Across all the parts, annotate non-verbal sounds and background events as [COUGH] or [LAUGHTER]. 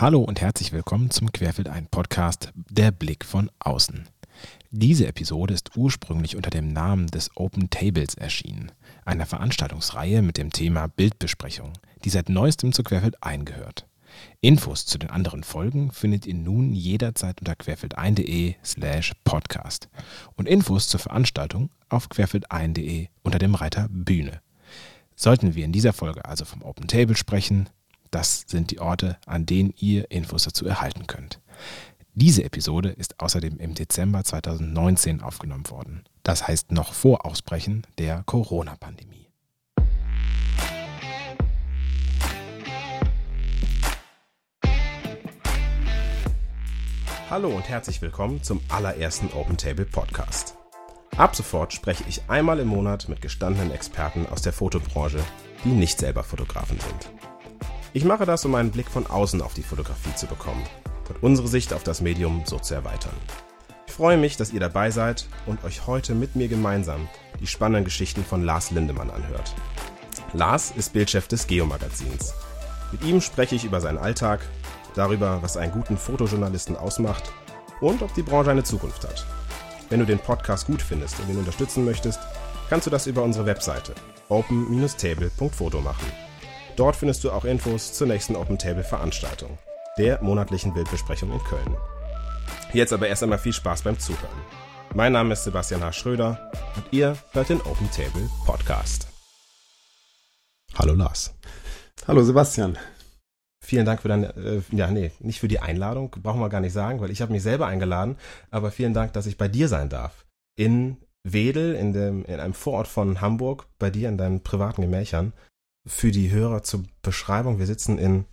Hallo und herzlich willkommen zum Querfeld ein Podcast Der Blick von außen. Diese Episode ist ursprünglich unter dem Namen des Open Tables erschienen, einer Veranstaltungsreihe mit dem Thema Bildbesprechung, die seit neuestem zu Querfeld eingehört. Infos zu den anderen Folgen findet ihr nun jederzeit unter querfeldein.de slash podcast und Infos zur Veranstaltung auf querfeldein.de unter dem Reiter Bühne. Sollten wir in dieser Folge also vom Open Table sprechen, das sind die Orte, an denen ihr Infos dazu erhalten könnt. Diese Episode ist außerdem im Dezember 2019 aufgenommen worden. Das heißt noch vor Ausbrechen der Corona-Pandemie. Hallo und herzlich willkommen zum allerersten Open Table Podcast. Ab sofort spreche ich einmal im Monat mit gestandenen Experten aus der Fotobranche, die nicht selber Fotografen sind. Ich mache das, um einen Blick von außen auf die Fotografie zu bekommen und unsere Sicht auf das Medium so zu erweitern. Ich freue mich, dass ihr dabei seid und euch heute mit mir gemeinsam die spannenden Geschichten von Lars Lindemann anhört. Lars ist Bildchef des Geo-Magazins. Mit ihm spreche ich über seinen Alltag, darüber, was einen guten Fotojournalisten ausmacht und ob die Branche eine Zukunft hat. Wenn du den Podcast gut findest und ihn unterstützen möchtest, kannst du das über unsere Webseite open-table.foto machen. Dort findest du auch Infos zur nächsten Open Table Veranstaltung, der monatlichen Bildbesprechung in Köln. Jetzt aber erst einmal viel Spaß beim Zuhören. Mein Name ist Sebastian H. Schröder und ihr hört den Open Table Podcast. Hallo Lars. Hallo Sebastian. Vielen Dank für deine, äh, ja, nee, nicht für die Einladung, brauchen wir gar nicht sagen, weil ich habe mich selber eingeladen, aber vielen Dank, dass ich bei dir sein darf. In Wedel, in, dem, in einem Vorort von Hamburg, bei dir in deinen privaten Gemächern für die Hörer zur Beschreibung. Wir sitzen in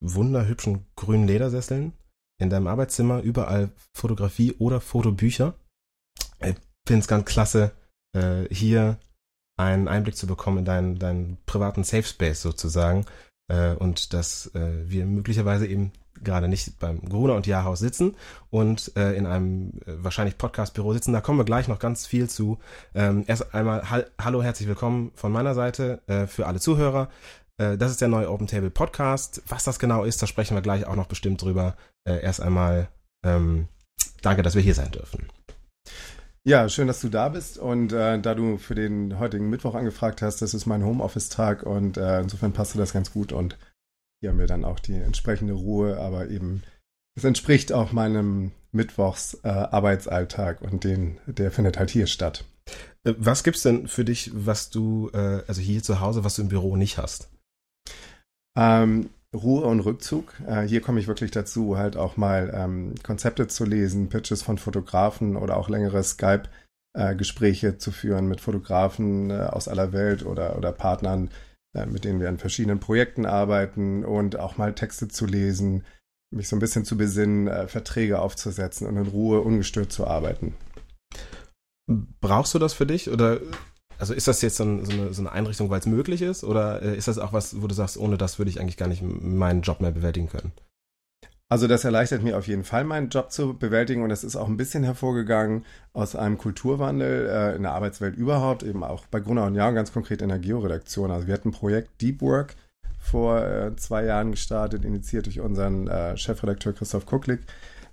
wunderhübschen grünen Ledersesseln in deinem Arbeitszimmer, überall Fotografie oder Fotobücher. Ich finde es ganz klasse, äh, hier einen Einblick zu bekommen in deinen, deinen privaten Safe Space sozusagen äh, und dass äh, wir möglicherweise eben gerade nicht beim Gruner und Jahrhaus sitzen und äh, in einem äh, wahrscheinlich Podcast-Büro sitzen. Da kommen wir gleich noch ganz viel zu. Ähm, erst einmal ha hallo, herzlich willkommen von meiner Seite äh, für alle Zuhörer. Äh, das ist der neue Open Table Podcast. Was das genau ist, da sprechen wir gleich auch noch bestimmt drüber. Äh, erst einmal ähm, danke, dass wir hier sein dürfen. Ja, schön, dass du da bist. Und äh, da du für den heutigen Mittwoch angefragt hast, das ist mein Homeoffice-Tag und äh, insofern passte das ganz gut. Und hier haben wir dann auch die entsprechende Ruhe, aber eben, es entspricht auch meinem Mittwochs-Arbeitsalltag äh, und den, der findet halt hier statt. Äh, was gibt's denn für dich, was du, äh, also hier zu Hause, was du im Büro nicht hast? Ähm, Ruhe und Rückzug. Äh, hier komme ich wirklich dazu, halt auch mal ähm, Konzepte zu lesen, Pitches von Fotografen oder auch längere Skype-Gespräche äh, zu führen mit Fotografen äh, aus aller Welt oder, oder Partnern, mit denen wir an verschiedenen Projekten arbeiten und auch mal Texte zu lesen, mich so ein bisschen zu besinnen, äh, Verträge aufzusetzen und in Ruhe ungestört zu arbeiten. Brauchst du das für dich oder also ist das jetzt so, eine, so eine, Einrichtung, weil es möglich ist oder äh, ist das auch was, wo du sagst, ohne das würde ich eigentlich gar nicht meinen Job mehr bewältigen können? Also das erleichtert mir auf jeden Fall, meinen Job zu bewältigen und das ist auch ein bisschen hervorgegangen aus einem Kulturwandel äh, in der Arbeitswelt überhaupt, eben auch bei Gruner und Jahr und ganz konkret in der Georedaktion. Also wir hatten ein Projekt Deep Work vor äh, zwei Jahren gestartet, initiiert durch unseren äh, Chefredakteur Christoph Kucklick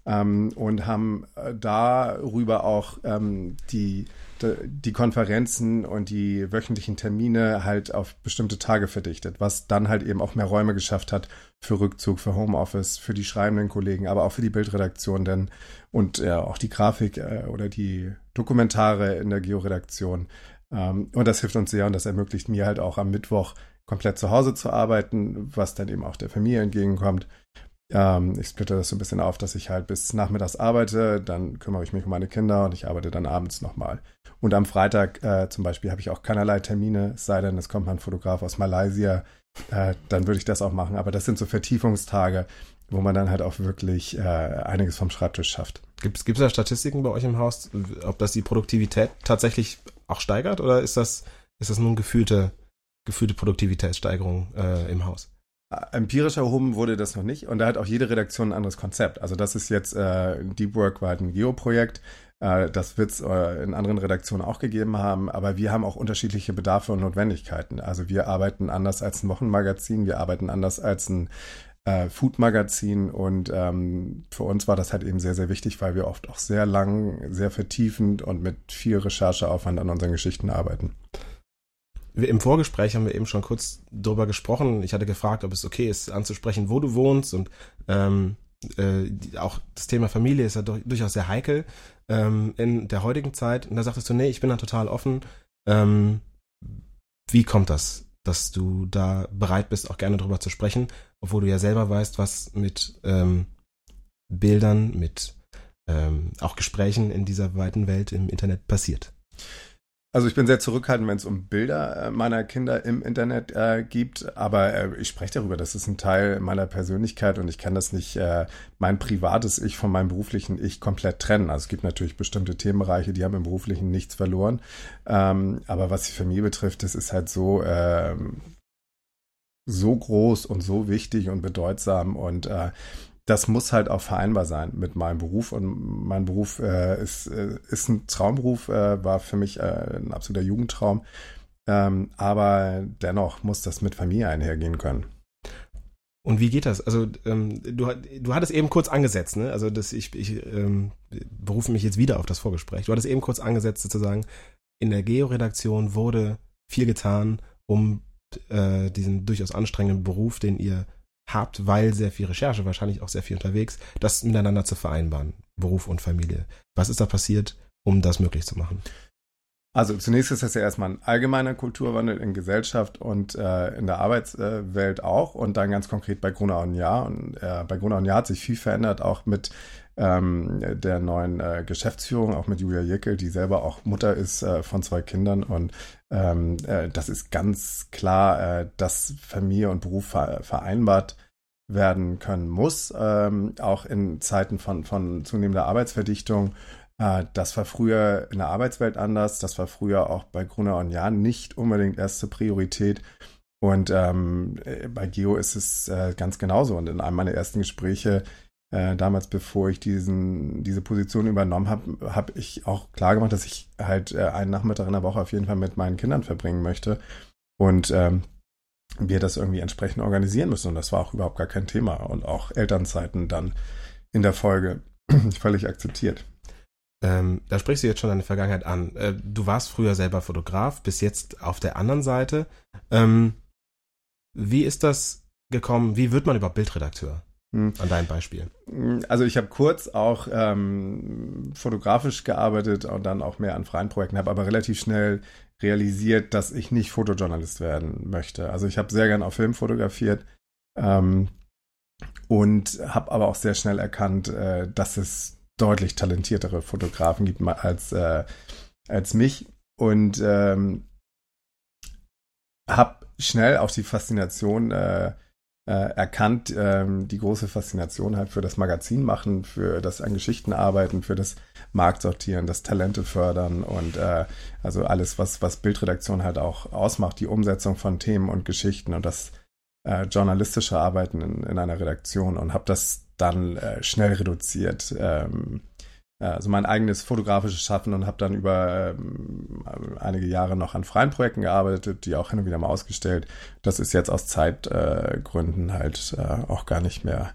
ähm, und haben äh, darüber auch ähm, die die Konferenzen und die wöchentlichen Termine halt auf bestimmte Tage verdichtet, was dann halt eben auch mehr Räume geschafft hat für Rückzug, für Homeoffice, für die schreibenden Kollegen, aber auch für die Bildredaktion denn und äh, auch die Grafik äh, oder die Dokumentare in der Georedaktion. Ähm, und das hilft uns sehr und das ermöglicht mir halt auch am Mittwoch komplett zu Hause zu arbeiten, was dann eben auch der Familie entgegenkommt. Ähm, ich splitte das so ein bisschen auf, dass ich halt bis nachmittags arbeite, dann kümmere ich mich um meine Kinder und ich arbeite dann abends nochmal. Und am Freitag äh, zum Beispiel habe ich auch keinerlei Termine, es sei denn, es kommt mal ein Fotograf aus Malaysia, äh, dann würde ich das auch machen. Aber das sind so Vertiefungstage, wo man dann halt auch wirklich äh, einiges vom Schreibtisch schafft. Gibt es da Statistiken bei euch im Haus, ob das die Produktivität tatsächlich auch steigert oder ist das, ist das nun gefühlte, gefühlte Produktivitätssteigerung äh, im Haus? Empirisch erhoben wurde das noch nicht und da hat auch jede Redaktion ein anderes Konzept. Also das ist jetzt, äh, Deep Work war halt ein Geo-Projekt, äh, das wird es äh, in anderen Redaktionen auch gegeben haben, aber wir haben auch unterschiedliche Bedarfe und Notwendigkeiten. Also wir arbeiten anders als ein Wochenmagazin, wir arbeiten anders als ein äh, Food-Magazin und ähm, für uns war das halt eben sehr, sehr wichtig, weil wir oft auch sehr lang, sehr vertiefend und mit viel Rechercheaufwand an unseren Geschichten arbeiten. Im Vorgespräch haben wir eben schon kurz drüber gesprochen. Ich hatte gefragt, ob es okay ist, anzusprechen, wo du wohnst und ähm, äh, auch das Thema Familie ist ja durchaus sehr heikel ähm, in der heutigen Zeit. Und da sagtest du, nee, ich bin da total offen. Ähm, wie kommt das, dass du da bereit bist, auch gerne drüber zu sprechen, obwohl du ja selber weißt, was mit ähm, Bildern, mit ähm, auch Gesprächen in dieser weiten Welt im Internet passiert? Also ich bin sehr zurückhaltend, wenn es um Bilder äh, meiner Kinder im Internet äh, gibt, aber äh, ich spreche darüber, das ist ein Teil meiner Persönlichkeit und ich kann das nicht, äh, mein privates Ich von meinem beruflichen Ich komplett trennen. Also es gibt natürlich bestimmte Themenbereiche, die haben im beruflichen nichts verloren, ähm, aber was die Familie betrifft, das ist halt so, ähm, so groß und so wichtig und bedeutsam und äh, das muss halt auch vereinbar sein mit meinem Beruf. Und mein Beruf äh, ist, äh, ist ein Traumberuf, äh, war für mich äh, ein absoluter Jugendtraum. Ähm, aber dennoch muss das mit Familie einhergehen können. Und wie geht das? Also ähm, du, du hattest eben kurz angesetzt, ne? Also das, ich, ich ähm, berufe mich jetzt wieder auf das Vorgespräch. Du hattest eben kurz angesetzt, sozusagen, in der Geo-Redaktion wurde viel getan, um äh, diesen durchaus anstrengenden Beruf, den ihr habt, weil sehr viel Recherche, wahrscheinlich auch sehr viel unterwegs, das miteinander zu vereinbaren, Beruf und Familie. Was ist da passiert, um das möglich zu machen? Also zunächst ist das ja erstmal ein allgemeiner Kulturwandel in Gesellschaft und äh, in der Arbeitswelt auch und dann ganz konkret bei Gruner und Jahr. Und äh, bei Gruner und Jahr hat sich viel verändert, auch mit ähm, der neuen äh, Geschäftsführung, auch mit Julia Jeckel, die selber auch Mutter ist äh, von zwei Kindern. Und ähm, äh, das ist ganz klar, äh, dass Familie und Beruf ver vereinbart werden können muss, ähm, auch in Zeiten von, von zunehmender Arbeitsverdichtung. Äh, das war früher in der Arbeitswelt anders, das war früher auch bei Gruner und Jahn nicht unbedingt erste Priorität. Und ähm, äh, bei Geo ist es äh, ganz genauso. Und in einem meiner ersten Gespräche äh, damals, bevor ich diesen, diese Position übernommen habe, habe ich auch klar gemacht, dass ich halt äh, einen Nachmittag in der Woche auf jeden Fall mit meinen Kindern verbringen möchte. Und ähm, wir das irgendwie entsprechend organisieren müssen. Und das war auch überhaupt gar kein Thema. Und auch Elternzeiten dann in der Folge [CLEARS THROAT] völlig akzeptiert. Ähm, da sprichst du jetzt schon deine Vergangenheit an. Äh, du warst früher selber Fotograf, bis jetzt auf der anderen Seite. Ähm, wie ist das gekommen? Wie wird man überhaupt Bildredakteur? Hm. An deinem Beispiel. Also ich habe kurz auch ähm, fotografisch gearbeitet und dann auch mehr an freien Projekten, habe aber relativ schnell realisiert, dass ich nicht Fotojournalist werden möchte. Also ich habe sehr gern auf Film fotografiert ähm, und habe aber auch sehr schnell erkannt, äh, dass es deutlich talentiertere Fotografen gibt als, äh, als mich und ähm, habe schnell auch die Faszination äh, äh, erkannt, ähm, die große Faszination halt für das Magazin machen, für das an Geschichten arbeiten, für das Marktsortieren, das Talente fördern und äh, also alles, was, was Bildredaktion halt auch ausmacht, die Umsetzung von Themen und Geschichten und das äh, journalistische Arbeiten in, in einer Redaktion und habe das dann äh, schnell reduziert. Ähm, also mein eigenes fotografisches Schaffen und habe dann über ähm, einige Jahre noch an freien Projekten gearbeitet, die auch hin und wieder mal ausgestellt. Das ist jetzt aus Zeitgründen äh, halt äh, auch gar nicht mehr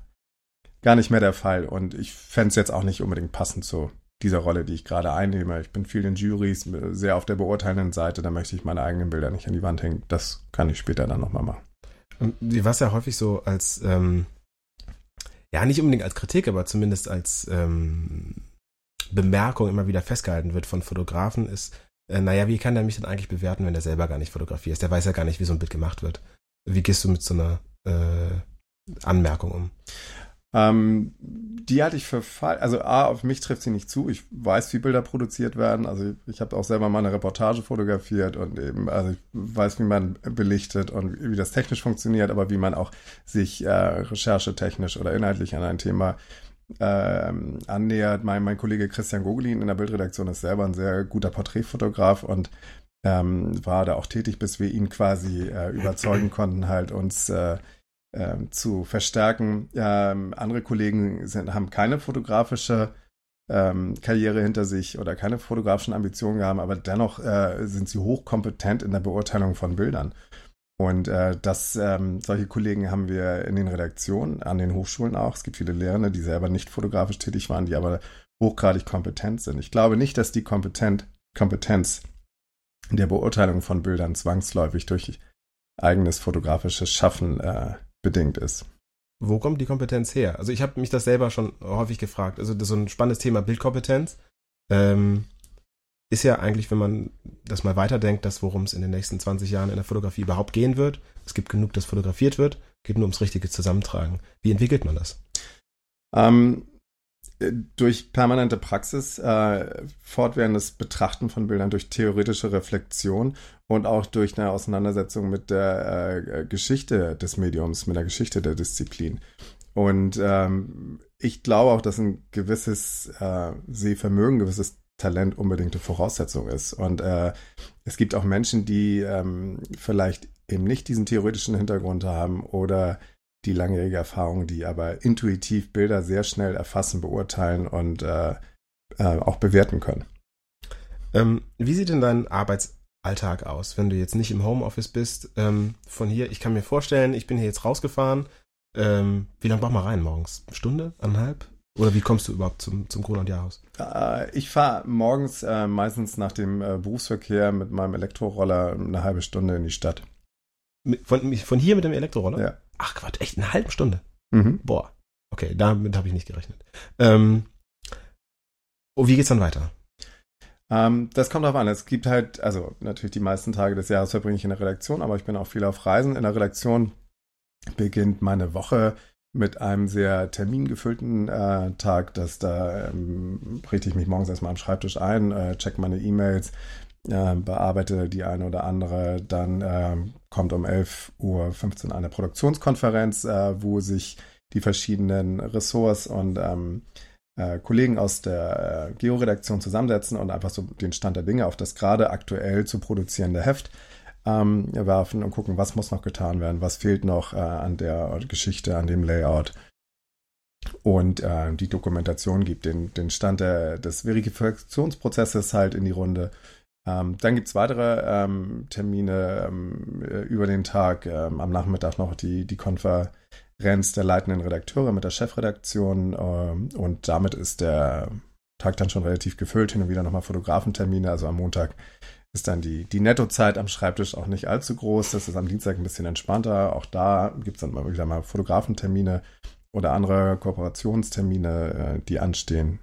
gar nicht mehr der Fall. Und ich fände es jetzt auch nicht unbedingt passend zu dieser Rolle, die ich gerade einnehme. Ich bin viel in Juries, sehr auf der beurteilenden Seite. Da möchte ich meine eigenen Bilder nicht an die Wand hängen. Das kann ich später dann nochmal machen. War es ja häufig so als, ähm, ja, nicht unbedingt als Kritik, aber zumindest als ähm, Bemerkung immer wieder festgehalten wird von Fotografen, ist, äh, naja, wie kann der mich denn eigentlich bewerten, wenn der selber gar nicht fotografiert? Der weiß ja gar nicht, wie so ein Bild gemacht wird. Wie gehst du mit so einer äh, Anmerkung um? Ähm, die halte ich für falsch. Also A, auf mich trifft sie nicht zu. Ich weiß, wie Bilder produziert werden. Also ich habe auch selber mal eine Reportage fotografiert und eben, also ich weiß, wie man belichtet und wie das technisch funktioniert, aber wie man auch sich äh, recherchetechnisch oder inhaltlich an ein Thema ähm, annähert. Mein, mein Kollege Christian Gogolin in der Bildredaktion ist selber ein sehr guter Porträtfotograf und ähm, war da auch tätig, bis wir ihn quasi äh, überzeugen [LAUGHS] konnten, halt uns äh, äh, zu verstärken. Ähm, andere Kollegen sind, haben keine fotografische ähm, Karriere hinter sich oder keine fotografischen Ambitionen haben, aber dennoch äh, sind sie hochkompetent in der Beurteilung von Bildern. Und äh, das, ähm, solche Kollegen haben wir in den Redaktionen, an den Hochschulen auch. Es gibt viele Lehrende, die selber nicht fotografisch tätig waren, die aber hochgradig kompetent sind. Ich glaube nicht, dass die Kompetent, Kompetenz der Beurteilung von Bildern zwangsläufig durch eigenes fotografisches Schaffen äh, bedingt ist. Wo kommt die Kompetenz her? Also ich habe mich das selber schon häufig gefragt. Also das ist so ein spannendes Thema Bildkompetenz. Ähm, ist ja eigentlich, wenn man das mal weiterdenkt, das, worum es in den nächsten 20 Jahren in der Fotografie überhaupt gehen wird. Es gibt genug, das fotografiert wird, geht nur ums richtige Zusammentragen. Wie entwickelt man das? Ähm, durch permanente Praxis, äh, fortwährendes Betrachten von Bildern, durch theoretische Reflexion und auch durch eine Auseinandersetzung mit der äh, Geschichte des Mediums, mit der Geschichte der Disziplin. Und ähm, ich glaube auch, dass ein gewisses äh, Sehvermögen, gewisses Talent unbedingte Voraussetzung ist. Und äh, es gibt auch Menschen, die ähm, vielleicht eben nicht diesen theoretischen Hintergrund haben oder die langjährige Erfahrung, die aber intuitiv Bilder sehr schnell erfassen, beurteilen und äh, äh, auch bewerten können. Ähm, wie sieht denn dein Arbeitsalltag aus, wenn du jetzt nicht im Homeoffice bist? Ähm, von hier, ich kann mir vorstellen, ich bin hier jetzt rausgefahren. Ähm, wie lange braucht man rein morgens? Eine Stunde? Eineinhalb? Oder wie kommst du überhaupt zum, zum Grund- und Jahrhaus? Äh, ich fahre morgens äh, meistens nach dem äh, Berufsverkehr mit meinem Elektroroller eine halbe Stunde in die Stadt. Von, von hier mit dem Elektroroller? Ja. Ach Quatsch, echt eine halbe Stunde? Mhm. Boah. Okay, damit habe ich nicht gerechnet. Ähm, oh, wie geht's dann weiter? Ähm, das kommt darauf an. Es gibt halt, also natürlich die meisten Tage des Jahres verbringe ich in der Redaktion, aber ich bin auch viel auf Reisen. In der Redaktion beginnt meine Woche mit einem sehr termingefüllten äh, Tag, dass da ähm, richte ich mich morgens erstmal am Schreibtisch ein, äh, check meine E-Mails, äh, bearbeite die eine oder andere. Dann äh, kommt um 11.15 Uhr eine Produktionskonferenz, äh, wo sich die verschiedenen Ressorts und ähm, äh, Kollegen aus der äh, Georedaktion zusammensetzen und einfach so den Stand der Dinge auf das gerade aktuell zu produzierende Heft ähm, werfen und gucken, was muss noch getan werden, was fehlt noch äh, an der Geschichte, an dem Layout. Und äh, die Dokumentation gibt den, den Stand der, des Verifikationsprozesses halt in die Runde. Ähm, dann gibt es weitere ähm, Termine ähm, über den Tag. Ähm, am Nachmittag noch die, die Konferenz der leitenden Redakteure mit der Chefredaktion. Ähm, und damit ist der Tag dann schon relativ gefüllt. Hin und wieder nochmal Fotografentermine. Also am Montag ist dann die, die Nettozeit am Schreibtisch auch nicht allzu groß. Das ist am Dienstag ein bisschen entspannter. Auch da gibt es dann mal wieder mal Fotografentermine oder andere Kooperationstermine, äh, die anstehen.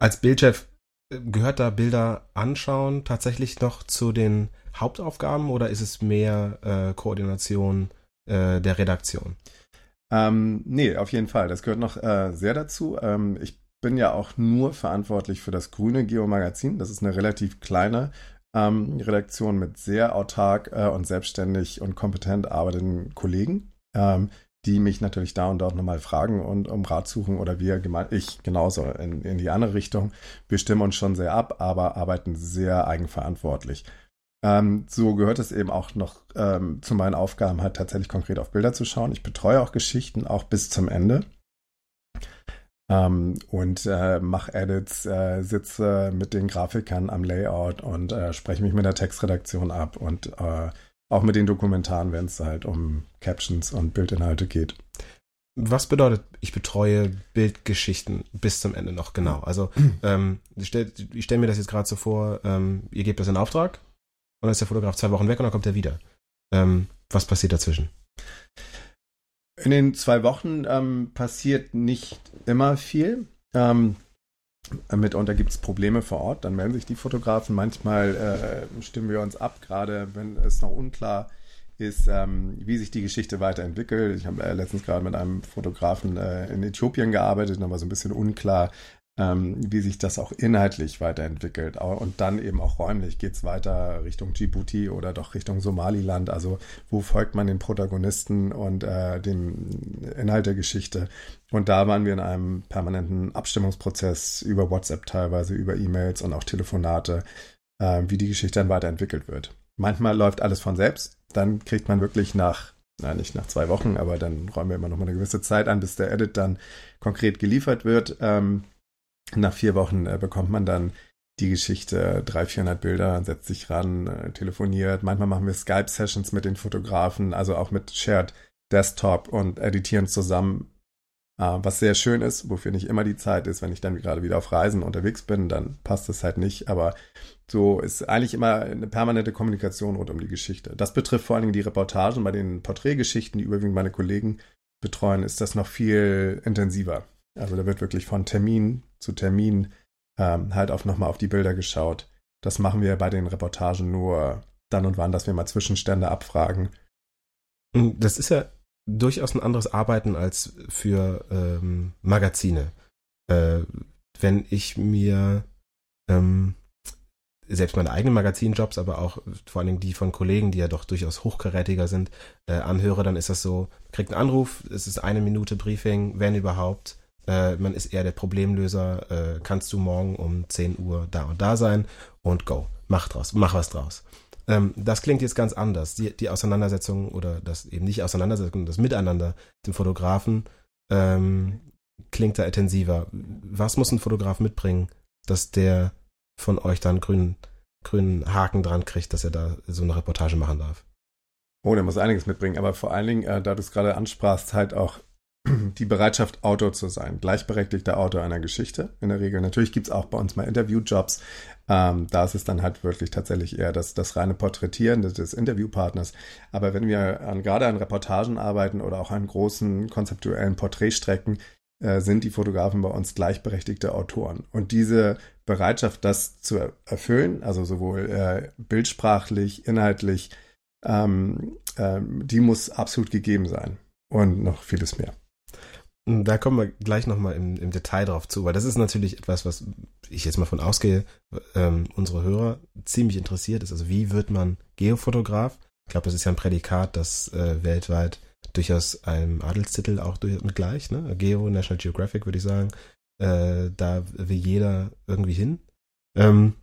Als Bildchef äh, gehört da Bilder anschauen tatsächlich noch zu den Hauptaufgaben oder ist es mehr äh, Koordination äh, der Redaktion? Ähm, nee, auf jeden Fall. Das gehört noch äh, sehr dazu. Ähm, ich bin ja auch nur verantwortlich für das grüne Geo-Magazin. Das ist eine relativ kleine ähm, Redaktion mit sehr autark äh, und selbstständig und kompetent arbeitenden Kollegen, ähm, die mich natürlich da und dort nochmal fragen und um Rat suchen oder wir, ich genauso in, in die andere Richtung. Wir stimmen uns schon sehr ab, aber arbeiten sehr eigenverantwortlich. Ähm, so gehört es eben auch noch ähm, zu meinen Aufgaben, halt tatsächlich konkret auf Bilder zu schauen. Ich betreue auch Geschichten, auch bis zum Ende. Ähm, und äh, mache Edits, äh, sitze mit den Grafikern am Layout und äh, spreche mich mit der Textredaktion ab und äh, auch mit den Dokumentaren, wenn es halt um Captions und Bildinhalte geht. Was bedeutet, ich betreue Bildgeschichten bis zum Ende noch genau? Also [CLEARS THROAT] ähm, ich stelle stell mir das jetzt gerade so vor, ähm, ihr gebt das in Auftrag und dann ist der Fotograf zwei Wochen weg und dann kommt er wieder. Ähm, was passiert dazwischen? In den zwei Wochen ähm, passiert nicht immer viel. Ähm, mitunter gibt es Probleme vor Ort, dann melden sich die Fotografen. Manchmal äh, stimmen wir uns ab, gerade wenn es noch unklar ist, ähm, wie sich die Geschichte weiterentwickelt. Ich habe äh, letztens gerade mit einem Fotografen äh, in Äthiopien gearbeitet, da war so ein bisschen unklar, ähm, wie sich das auch inhaltlich weiterentwickelt. Und dann eben auch räumlich geht es weiter Richtung Djibouti oder doch Richtung Somaliland. Also wo folgt man den Protagonisten und äh, dem Inhalt der Geschichte. Und da waren wir in einem permanenten Abstimmungsprozess über WhatsApp teilweise, über E-Mails und auch Telefonate, äh, wie die Geschichte dann weiterentwickelt wird. Manchmal läuft alles von selbst. Dann kriegt man wirklich nach na, nicht nach zwei Wochen, aber dann räumen wir immer noch mal eine gewisse Zeit an, bis der Edit dann konkret geliefert wird. Ähm, nach vier Wochen äh, bekommt man dann die Geschichte, 300, 400 Bilder, setzt sich ran, äh, telefoniert. Manchmal machen wir Skype-Sessions mit den Fotografen, also auch mit Shared Desktop und editieren zusammen, äh, was sehr schön ist, wofür nicht immer die Zeit ist. Wenn ich dann gerade wieder auf Reisen unterwegs bin, dann passt es halt nicht. Aber so ist eigentlich immer eine permanente Kommunikation rund um die Geschichte. Das betrifft vor allen Dingen die Reportagen. Bei den Porträtgeschichten, die überwiegend meine Kollegen betreuen, ist das noch viel intensiver. Also da wird wirklich von Termin zu Termin ähm, halt auch nochmal auf die Bilder geschaut. Das machen wir bei den Reportagen nur dann und wann, dass wir mal Zwischenstände abfragen. Das ist ja durchaus ein anderes Arbeiten als für ähm, Magazine. Äh, wenn ich mir ähm, selbst meine eigenen Magazinjobs, aber auch vor allen Dingen die von Kollegen, die ja doch durchaus hochkarätiger sind, äh, anhöre, dann ist das so, kriegt einen Anruf, es ist eine Minute Briefing, wenn überhaupt, äh, man ist eher der Problemlöser, äh, kannst du morgen um 10 Uhr da und da sein und go, mach draus, mach was draus. Ähm, das klingt jetzt ganz anders. Die, die Auseinandersetzung oder das eben nicht Auseinandersetzung, das Miteinander dem Fotografen ähm, klingt da intensiver. Was muss ein Fotograf mitbringen, dass der von euch dann grünen, grünen Haken dran kriegt, dass er da so eine Reportage machen darf? Oh, der muss einiges mitbringen, aber vor allen Dingen, äh, da du es gerade ansprachst, halt auch die Bereitschaft, Autor zu sein, gleichberechtigter Autor einer Geschichte in der Regel. Natürlich gibt es auch bei uns mal Interviewjobs. Ähm, da ist es dann halt wirklich tatsächlich eher das, das reine Porträtieren des, des Interviewpartners. Aber wenn wir an, gerade an Reportagen arbeiten oder auch an großen konzeptuellen Porträtstrecken, äh, sind die Fotografen bei uns gleichberechtigte Autoren. Und diese Bereitschaft, das zu erfüllen, also sowohl äh, bildsprachlich, inhaltlich, ähm, äh, die muss absolut gegeben sein. Und noch vieles mehr. Da kommen wir gleich nochmal im, im Detail drauf zu, weil das ist natürlich etwas, was ich jetzt mal von ausgehe, ähm, unsere Hörer ziemlich interessiert ist. Also wie wird man Geofotograf? Ich glaube, das ist ja ein Prädikat, das äh, weltweit durchaus einem Adelstitel auch durch, mit gleich, ne? Geo, National Geographic, würde ich sagen. Äh, da will jeder irgendwie hin. Ähm,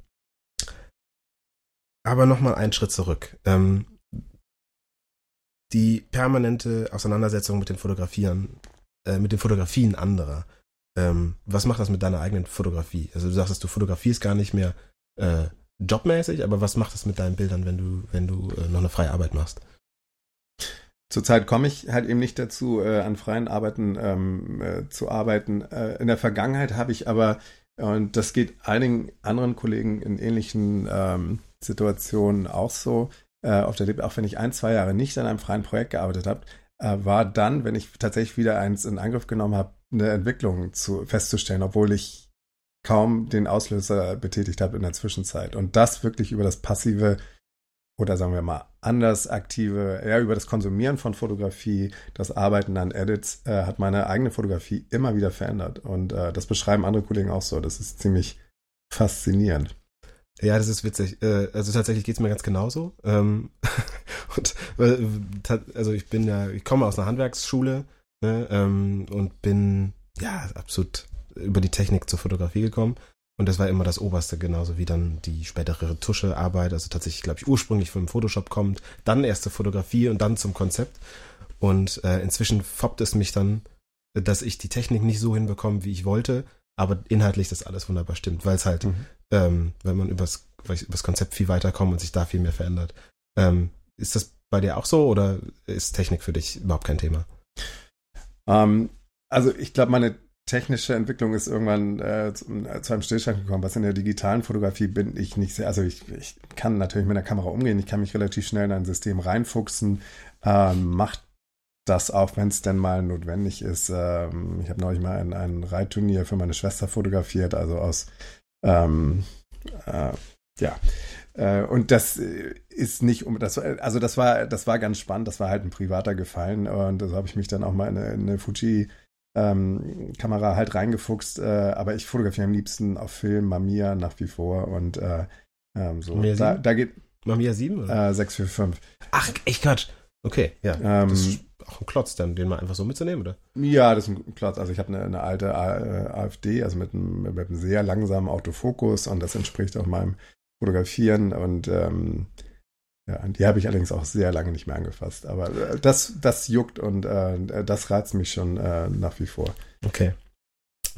aber nochmal einen Schritt zurück. Ähm, die permanente Auseinandersetzung mit den Fotografieren äh, mit den Fotografien anderer. Ähm, was macht das mit deiner eigenen Fotografie? Also du sagst, dass du fotografierst gar nicht mehr äh, jobmäßig, aber was macht das mit deinen Bildern, wenn du, wenn du äh, noch eine freie Arbeit machst? Zurzeit komme ich halt eben nicht dazu, äh, an freien Arbeiten ähm, äh, zu arbeiten. Äh, in der Vergangenheit habe ich aber, und das geht einigen anderen Kollegen in ähnlichen ähm, Situationen auch so, auf der auch wenn ich ein, zwei Jahre nicht an einem freien Projekt gearbeitet habe, äh, war dann, wenn ich tatsächlich wieder eins in Angriff genommen habe, eine Entwicklung zu, festzustellen, obwohl ich kaum den Auslöser betätigt habe in der Zwischenzeit. Und das wirklich über das passive oder sagen wir mal anders aktive, eher über das Konsumieren von Fotografie, das Arbeiten an Edits, äh, hat meine eigene Fotografie immer wieder verändert. Und äh, das beschreiben andere Kollegen auch so. Das ist ziemlich faszinierend. Ja, das ist witzig. Äh, also tatsächlich geht es mir ganz genauso. Ähm, [LAUGHS] und also ich bin ja, ich komme aus einer Handwerksschule ne, ähm, und bin ja absolut über die Technik zur Fotografie gekommen. Und das war immer das Oberste, genauso wie dann die spätere Tuschearbeit, also tatsächlich, glaube ich, ursprünglich vom Photoshop kommt, dann erste Fotografie und dann zum Konzept. Und äh, inzwischen foppt es mich dann, dass ich die Technik nicht so hinbekomme, wie ich wollte, aber inhaltlich das alles wunderbar stimmt, weil es halt, mhm. ähm, wenn man übers, übers Konzept viel weiterkommt und sich da viel mehr verändert. Ähm, ist das bei dir auch so oder ist Technik für dich überhaupt kein Thema? Ähm, also ich glaube, meine technische Entwicklung ist irgendwann äh, zu, äh, zu, einem Stillstand gekommen. Was in der digitalen Fotografie bin ich nicht sehr, also ich, ich kann natürlich mit der Kamera umgehen, ich kann mich relativ schnell in ein System reinfuchsen, ähm, macht das auch, wenn es denn mal notwendig ist. Ähm, ich habe neulich mal ein, ein Reitturnier für meine Schwester fotografiert, also aus ähm, äh, ja. Äh, und das ist nicht um das also das war das war ganz spannend, das war halt ein privater Gefallen und da habe ich mich dann auch mal in eine, in eine Fuji ähm, Kamera halt reingefuchst, äh, aber ich fotografiere am liebsten auf Film Mamiya nach wie vor und äh, ähm, so. Da, da, geht Mamiya 7 oder? Äh, 645. Ach, echt Quatsch. Okay, ja. Ähm, das auch ein Klotz, dann den mal einfach so mitzunehmen, oder? Ja, das ist ein Klotz. Also ich habe eine, eine, alte AfD, also mit einem, mit einem sehr langsamen Autofokus und das entspricht auch meinem Fotografieren und ähm, ja, die habe ich allerdings auch sehr lange nicht mehr angefasst. Aber äh, das, das juckt und äh, das reizt mich schon äh, nach wie vor. Okay.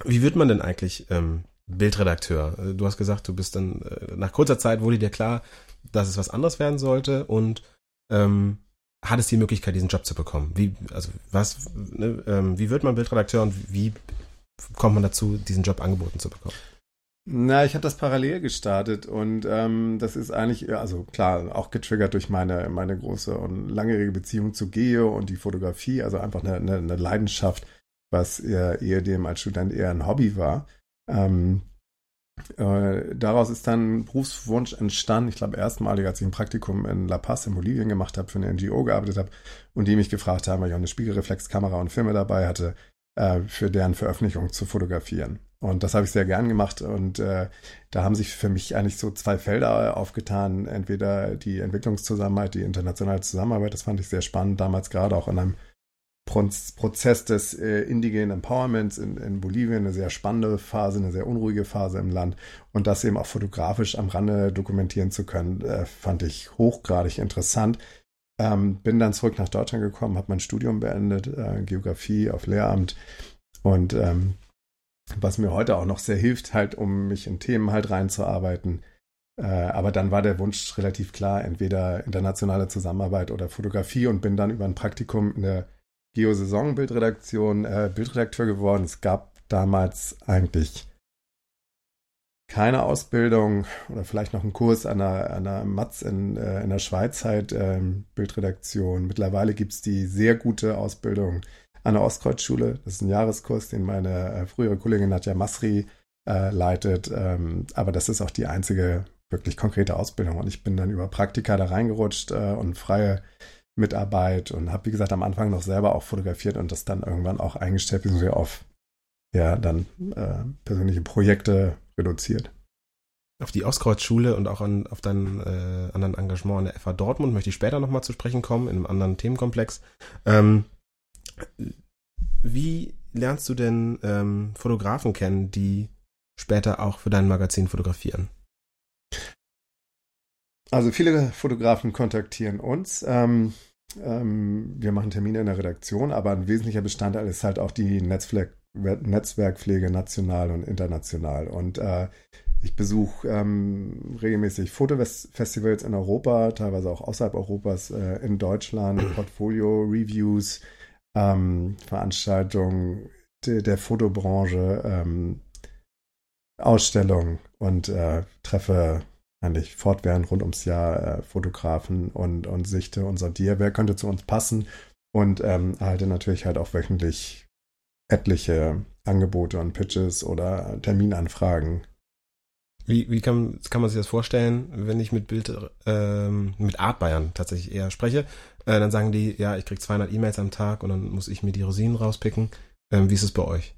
Wie wird man denn eigentlich ähm, Bildredakteur. Du hast gesagt, du bist dann äh, nach kurzer Zeit wurde dir klar, dass es was anderes werden sollte und ähm, hattest die Möglichkeit, diesen Job zu bekommen. Wie, also was, ne, ähm, wie wird man Bildredakteur und wie kommt man dazu, diesen Job angeboten zu bekommen? Na, ich habe das parallel gestartet und ähm, das ist eigentlich, also klar, auch getriggert durch meine, meine große und langjährige Beziehung zu Geo und die Fotografie, also einfach eine, eine, eine Leidenschaft, was eher, eher dem als Student eher ein Hobby war. Ähm, äh, daraus ist dann ein Berufswunsch entstanden. Ich glaube, erstmalig, als ich ein Praktikum in La Paz in Bolivien gemacht habe, für eine NGO gearbeitet habe und die mich gefragt haben, weil ich auch eine Spiegelreflexkamera und Filme dabei hatte, äh, für deren Veröffentlichung zu fotografieren. Und das habe ich sehr gern gemacht. Und äh, da haben sich für mich eigentlich so zwei Felder aufgetan. Entweder die Entwicklungszusammenarbeit, die internationale Zusammenarbeit, das fand ich sehr spannend, damals gerade auch in einem Prozess des äh, indigenen Empowerments in, in Bolivien, eine sehr spannende Phase, eine sehr unruhige Phase im Land und das eben auch fotografisch am Rande dokumentieren zu können, äh, fand ich hochgradig interessant. Ähm, bin dann zurück nach Deutschland gekommen, habe mein Studium beendet, äh, Geografie auf Lehramt und ähm, was mir heute auch noch sehr hilft, halt, um mich in Themen halt reinzuarbeiten. Äh, aber dann war der Wunsch relativ klar, entweder internationale Zusammenarbeit oder Fotografie und bin dann über ein Praktikum in der Geo-Saison-Bildredaktion äh, Bildredakteur geworden. Es gab damals eigentlich keine Ausbildung oder vielleicht noch einen Kurs an der, an der Matz in, äh, in der Schweiz halt, äh, Bildredaktion. Mittlerweile gibt es die sehr gute Ausbildung an der Ostkreuzschule. Das ist ein Jahreskurs, den meine äh, frühere Kollegin Nadja Masri äh, leitet. Ähm, aber das ist auch die einzige wirklich konkrete Ausbildung. Und ich bin dann über Praktika da reingerutscht äh, und freie Mitarbeit und habe, wie gesagt, am Anfang noch selber auch fotografiert und das dann irgendwann auch eingestellt, beziehungsweise auf ja, dann äh, persönliche Projekte reduziert. Auf die Ostkreuzschule und auch an, auf dein äh, anderen Engagement an der FA Dortmund möchte ich später nochmal zu sprechen kommen, in einem anderen Themenkomplex. Ähm, wie lernst du denn ähm, Fotografen kennen, die später auch für dein Magazin fotografieren? Also viele Fotografen kontaktieren uns. Ähm, ähm, wir machen Termine in der Redaktion, aber ein wesentlicher Bestandteil ist halt auch die Netzwerk Netzwerkpflege national und international. Und äh, ich besuche ähm, regelmäßig Fotofestivals in Europa, teilweise auch außerhalb Europas, äh, in Deutschland, [CLEARS THROAT] Portfolio, Reviews, ähm, Veranstaltungen de, der Fotobranche, ähm, Ausstellungen und äh, treffe eigentlich fortwährend rund ums Jahr äh, Fotografen und, und sichte und sortiere, wer könnte zu uns passen und ähm, erhalte natürlich halt auch wöchentlich etliche Angebote und Pitches oder Terminanfragen. Wie, wie kann, kann man sich das vorstellen, wenn ich mit Bild, ähm, mit Art Bayern tatsächlich eher spreche? Äh, dann sagen die, ja, ich krieg 200 E-Mails am Tag und dann muss ich mir die Rosinen rauspicken. Ähm, wie ist es bei euch?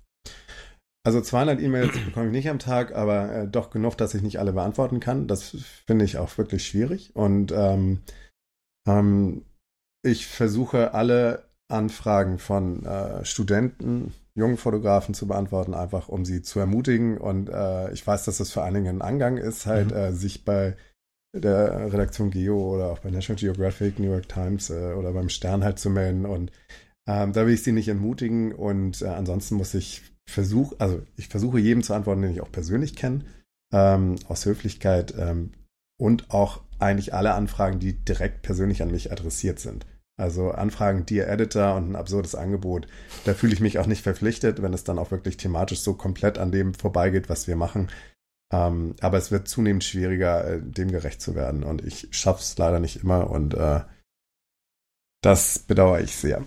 Also 200 E-Mails bekomme ich nicht am Tag, aber äh, doch genug, dass ich nicht alle beantworten kann. Das finde ich auch wirklich schwierig. Und ähm, ähm, ich versuche alle Anfragen von äh, Studenten, jungen Fotografen zu beantworten, einfach um sie zu ermutigen. Und äh, ich weiß, dass das für einige ein Angang ist, halt mhm. äh, sich bei der Redaktion Geo oder auch bei National Geographic, New York Times äh, oder beim Stern halt zu melden. Und ähm, da will ich sie nicht entmutigen. Und äh, ansonsten muss ich versuche, also ich versuche jedem zu antworten, den ich auch persönlich kenne, ähm, aus Höflichkeit ähm, und auch eigentlich alle Anfragen, die direkt persönlich an mich adressiert sind. Also Anfragen Dear Editor und ein absurdes Angebot. Da fühle ich mich auch nicht verpflichtet, wenn es dann auch wirklich thematisch so komplett an dem vorbeigeht, was wir machen. Ähm, aber es wird zunehmend schwieriger, äh, dem gerecht zu werden. Und ich schaffe es leider nicht immer und äh, das bedauere ich sehr.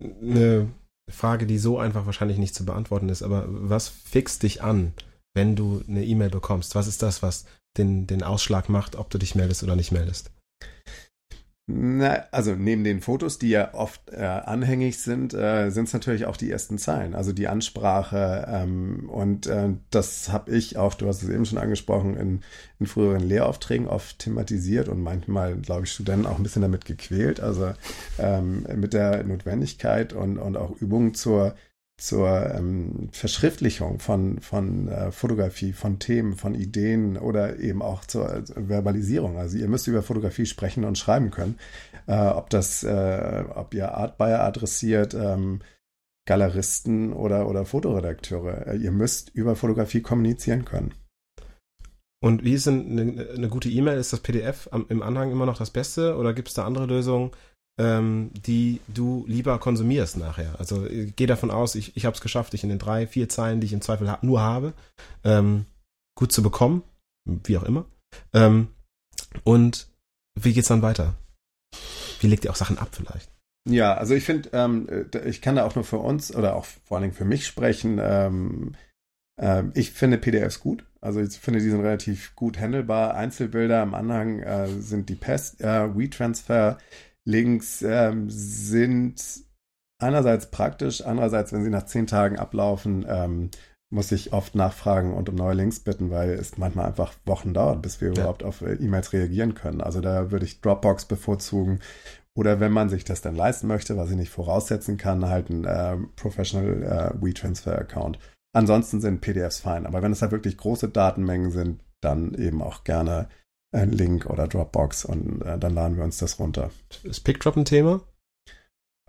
Eine Frage, die so einfach wahrscheinlich nicht zu beantworten ist, aber was fixt dich an, wenn du eine E-Mail bekommst? Was ist das, was den, den Ausschlag macht, ob du dich meldest oder nicht meldest? Na, also neben den Fotos, die ja oft äh, anhängig sind, äh, sind es natürlich auch die ersten Zeilen, also die Ansprache. Ähm, und äh, das habe ich auch, du hast es eben schon angesprochen, in, in früheren Lehraufträgen oft thematisiert und manchmal, glaube ich, Studenten auch ein bisschen damit gequält. Also ähm, mit der Notwendigkeit und, und auch Übungen zur zur ähm, Verschriftlichung von, von äh, Fotografie, von Themen, von Ideen oder eben auch zur äh, Verbalisierung. Also ihr müsst über Fotografie sprechen und schreiben können. Äh, ob das, äh, ob ihr Art Buyer adressiert, ähm, Galeristen oder, oder Fotoredakteure. Äh, ihr müsst über Fotografie kommunizieren können. Und wie ist denn eine, eine gute E-Mail? Ist das PDF am, im Anhang immer noch das Beste oder gibt es da andere Lösungen, ähm, die du lieber konsumierst nachher? Also ich gehe davon aus, ich, ich habe es geschafft, dich in den drei, vier Zeilen, die ich im Zweifel ha nur habe, ähm, gut zu bekommen, wie auch immer. Ähm, und wie geht's dann weiter? Wie legt ihr auch Sachen ab vielleicht? Ja, also ich finde, ähm, äh, ich kann da auch nur für uns oder auch vor allen Dingen für mich sprechen. Ähm, äh, ich finde PDFs gut. Also ich finde, die sind relativ gut handelbar. Einzelbilder am Anhang äh, sind die Pest. Äh, WeTransfer-Links ähm, sind einerseits praktisch, andererseits, wenn sie nach zehn Tagen ablaufen, ähm, muss ich oft nachfragen und um neue Links bitten, weil es manchmal einfach Wochen dauert, bis wir ja. überhaupt auf äh, E-Mails reagieren können. Also da würde ich Dropbox bevorzugen. Oder wenn man sich das dann leisten möchte, was ich nicht voraussetzen kann, halt ein äh, Professional äh, WeTransfer-Account. Ansonsten sind PDFs fein. Aber wenn es halt wirklich große Datenmengen sind, dann eben auch gerne ein Link oder Dropbox und äh, dann laden wir uns das runter. Ist PickDrop ein Thema?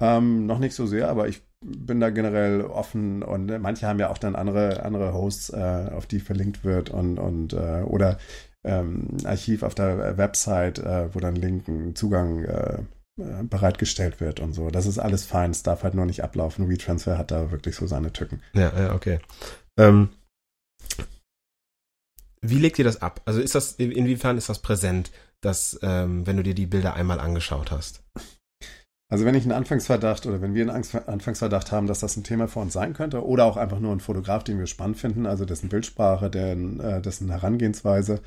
Ähm, noch nicht so sehr, aber ich bin da generell offen und äh, manche haben ja auch dann andere, andere Hosts, äh, auf die verlinkt wird und, und äh, oder ähm, Archiv auf der Website, äh, wo dann Linken Zugang äh, äh, bereitgestellt wird und so. Das ist alles fein, es darf halt nur nicht ablaufen. WeTransfer hat da wirklich so seine Tücken. Ja, ja, okay. Ähm, wie legt ihr das ab? Also ist das, inwiefern ist das präsent, dass, ähm, wenn du dir die Bilder einmal angeschaut hast? Also wenn ich einen Anfangsverdacht oder wenn wir einen Anfangsverdacht haben, dass das ein Thema für uns sein könnte oder auch einfach nur ein Fotograf, den wir spannend finden, also dessen Bildsprache, dessen, äh, dessen Herangehensweise,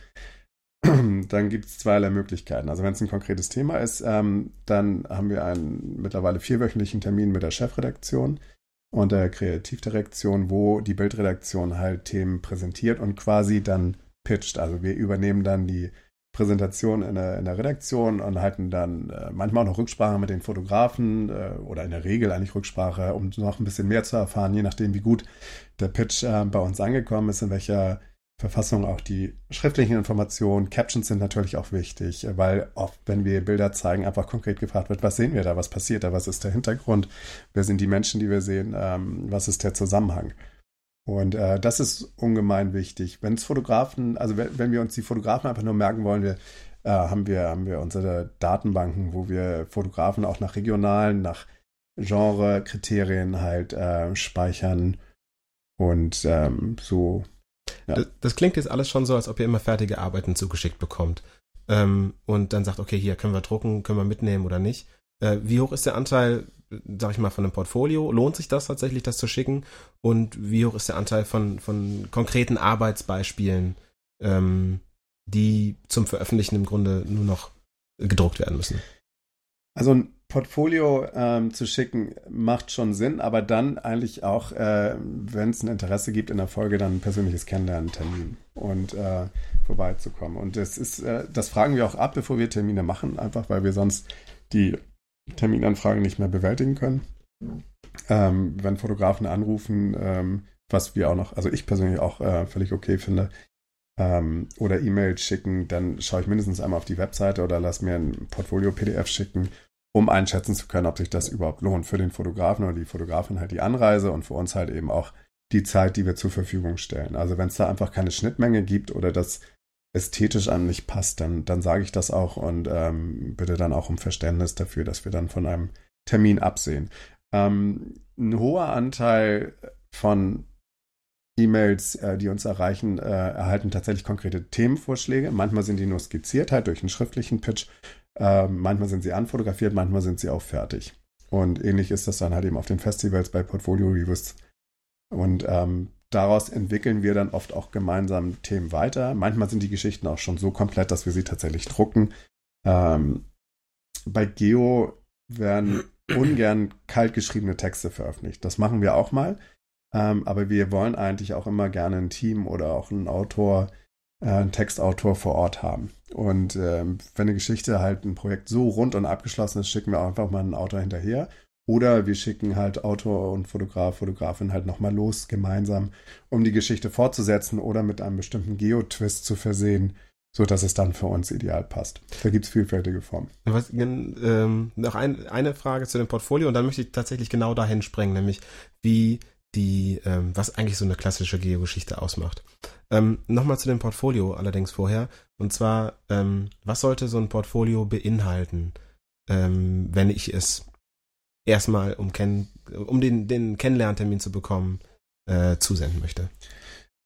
[CLEARS THROAT] dann gibt es zweierlei Möglichkeiten. Also wenn es ein konkretes Thema ist, ähm, dann haben wir einen mittlerweile vierwöchentlichen Termin mit der Chefredaktion und der Kreativdirektion, wo die Bildredaktion halt Themen präsentiert und quasi dann pitcht. Also wir übernehmen dann die Präsentation in der, in der Redaktion und halten dann äh, manchmal auch noch Rücksprache mit den Fotografen äh, oder in der Regel eigentlich Rücksprache, um noch ein bisschen mehr zu erfahren, je nachdem, wie gut der Pitch äh, bei uns angekommen ist, in welcher Verfassung auch die schriftlichen Informationen. Captions sind natürlich auch wichtig, weil oft, wenn wir Bilder zeigen, einfach konkret gefragt wird, was sehen wir da, was passiert da, was ist der Hintergrund, wer sind die Menschen, die wir sehen, ähm, was ist der Zusammenhang. Und äh, das ist ungemein wichtig. Wenn es Fotografen, also wenn, wenn, wir uns die Fotografen einfach nur merken wollen, wir, äh, haben wir, haben wir unsere Datenbanken, wo wir Fotografen auch nach regionalen, nach Genre-Kriterien halt äh, speichern und ähm, so ja. Das, das, klingt jetzt alles schon so, als ob ihr immer fertige Arbeiten zugeschickt bekommt. Ähm, und dann sagt, okay, hier können wir drucken, können wir mitnehmen oder nicht. Äh, wie hoch ist der Anteil, sag ich mal, von einem Portfolio? Lohnt sich das tatsächlich, das zu schicken? Und wie hoch ist der Anteil von, von konkreten Arbeitsbeispielen, ähm, die zum Veröffentlichen im Grunde nur noch gedruckt werden müssen? Also ein Portfolio ähm, zu schicken macht schon Sinn, aber dann eigentlich auch, äh, wenn es ein Interesse gibt in der Folge, dann ein persönliches Kennenlernen-Termin und äh, vorbeizukommen. Und das ist, äh, das fragen wir auch ab, bevor wir Termine machen, einfach weil wir sonst die Terminanfragen nicht mehr bewältigen können. Ähm, wenn Fotografen anrufen, ähm, was wir auch noch, also ich persönlich auch äh, völlig okay finde, ähm, oder E-Mails schicken, dann schaue ich mindestens einmal auf die Webseite oder lass mir ein Portfolio-PDF schicken um einschätzen zu können, ob sich das überhaupt lohnt. Für den Fotografen oder die Fotografin halt die Anreise und für uns halt eben auch die Zeit, die wir zur Verfügung stellen. Also wenn es da einfach keine Schnittmenge gibt oder das ästhetisch einem nicht passt, dann, dann sage ich das auch und ähm, bitte dann auch um Verständnis dafür, dass wir dann von einem Termin absehen. Ähm, ein hoher Anteil von E-Mails, äh, die uns erreichen, äh, erhalten tatsächlich konkrete Themenvorschläge. Manchmal sind die nur skizziert, halt durch einen schriftlichen Pitch. Ähm, manchmal sind sie anfotografiert, manchmal sind sie auch fertig. Und ähnlich ist das dann halt eben auf den Festivals bei Portfolio Reviews. Und ähm, daraus entwickeln wir dann oft auch gemeinsam Themen weiter. Manchmal sind die Geschichten auch schon so komplett, dass wir sie tatsächlich drucken. Ähm, bei Geo werden ungern kalt geschriebene Texte veröffentlicht. Das machen wir auch mal. Ähm, aber wir wollen eigentlich auch immer gerne ein Team oder auch einen Autor äh, einen Textautor vor Ort haben. Und ähm, wenn eine Geschichte halt ein Projekt so rund und abgeschlossen ist, schicken wir auch einfach mal einen Autor hinterher. Oder wir schicken halt Autor und Fotograf, Fotografin halt nochmal los gemeinsam, um die Geschichte fortzusetzen oder mit einem bestimmten Geo-Twist zu versehen, so dass es dann für uns ideal passt. Da gibt es vielfältige Formen. Was, ähm, noch ein, eine Frage zu dem Portfolio und dann möchte ich tatsächlich genau dahin sprengen, nämlich wie die, ähm, was eigentlich so eine klassische Geogeschichte ausmacht. Ähm, Nochmal zu dem Portfolio allerdings vorher. Und zwar, ähm, was sollte so ein Portfolio beinhalten, ähm, wenn ich es erstmal um, kenn um den, den Kennenlerntermin zu bekommen, äh, zusenden möchte?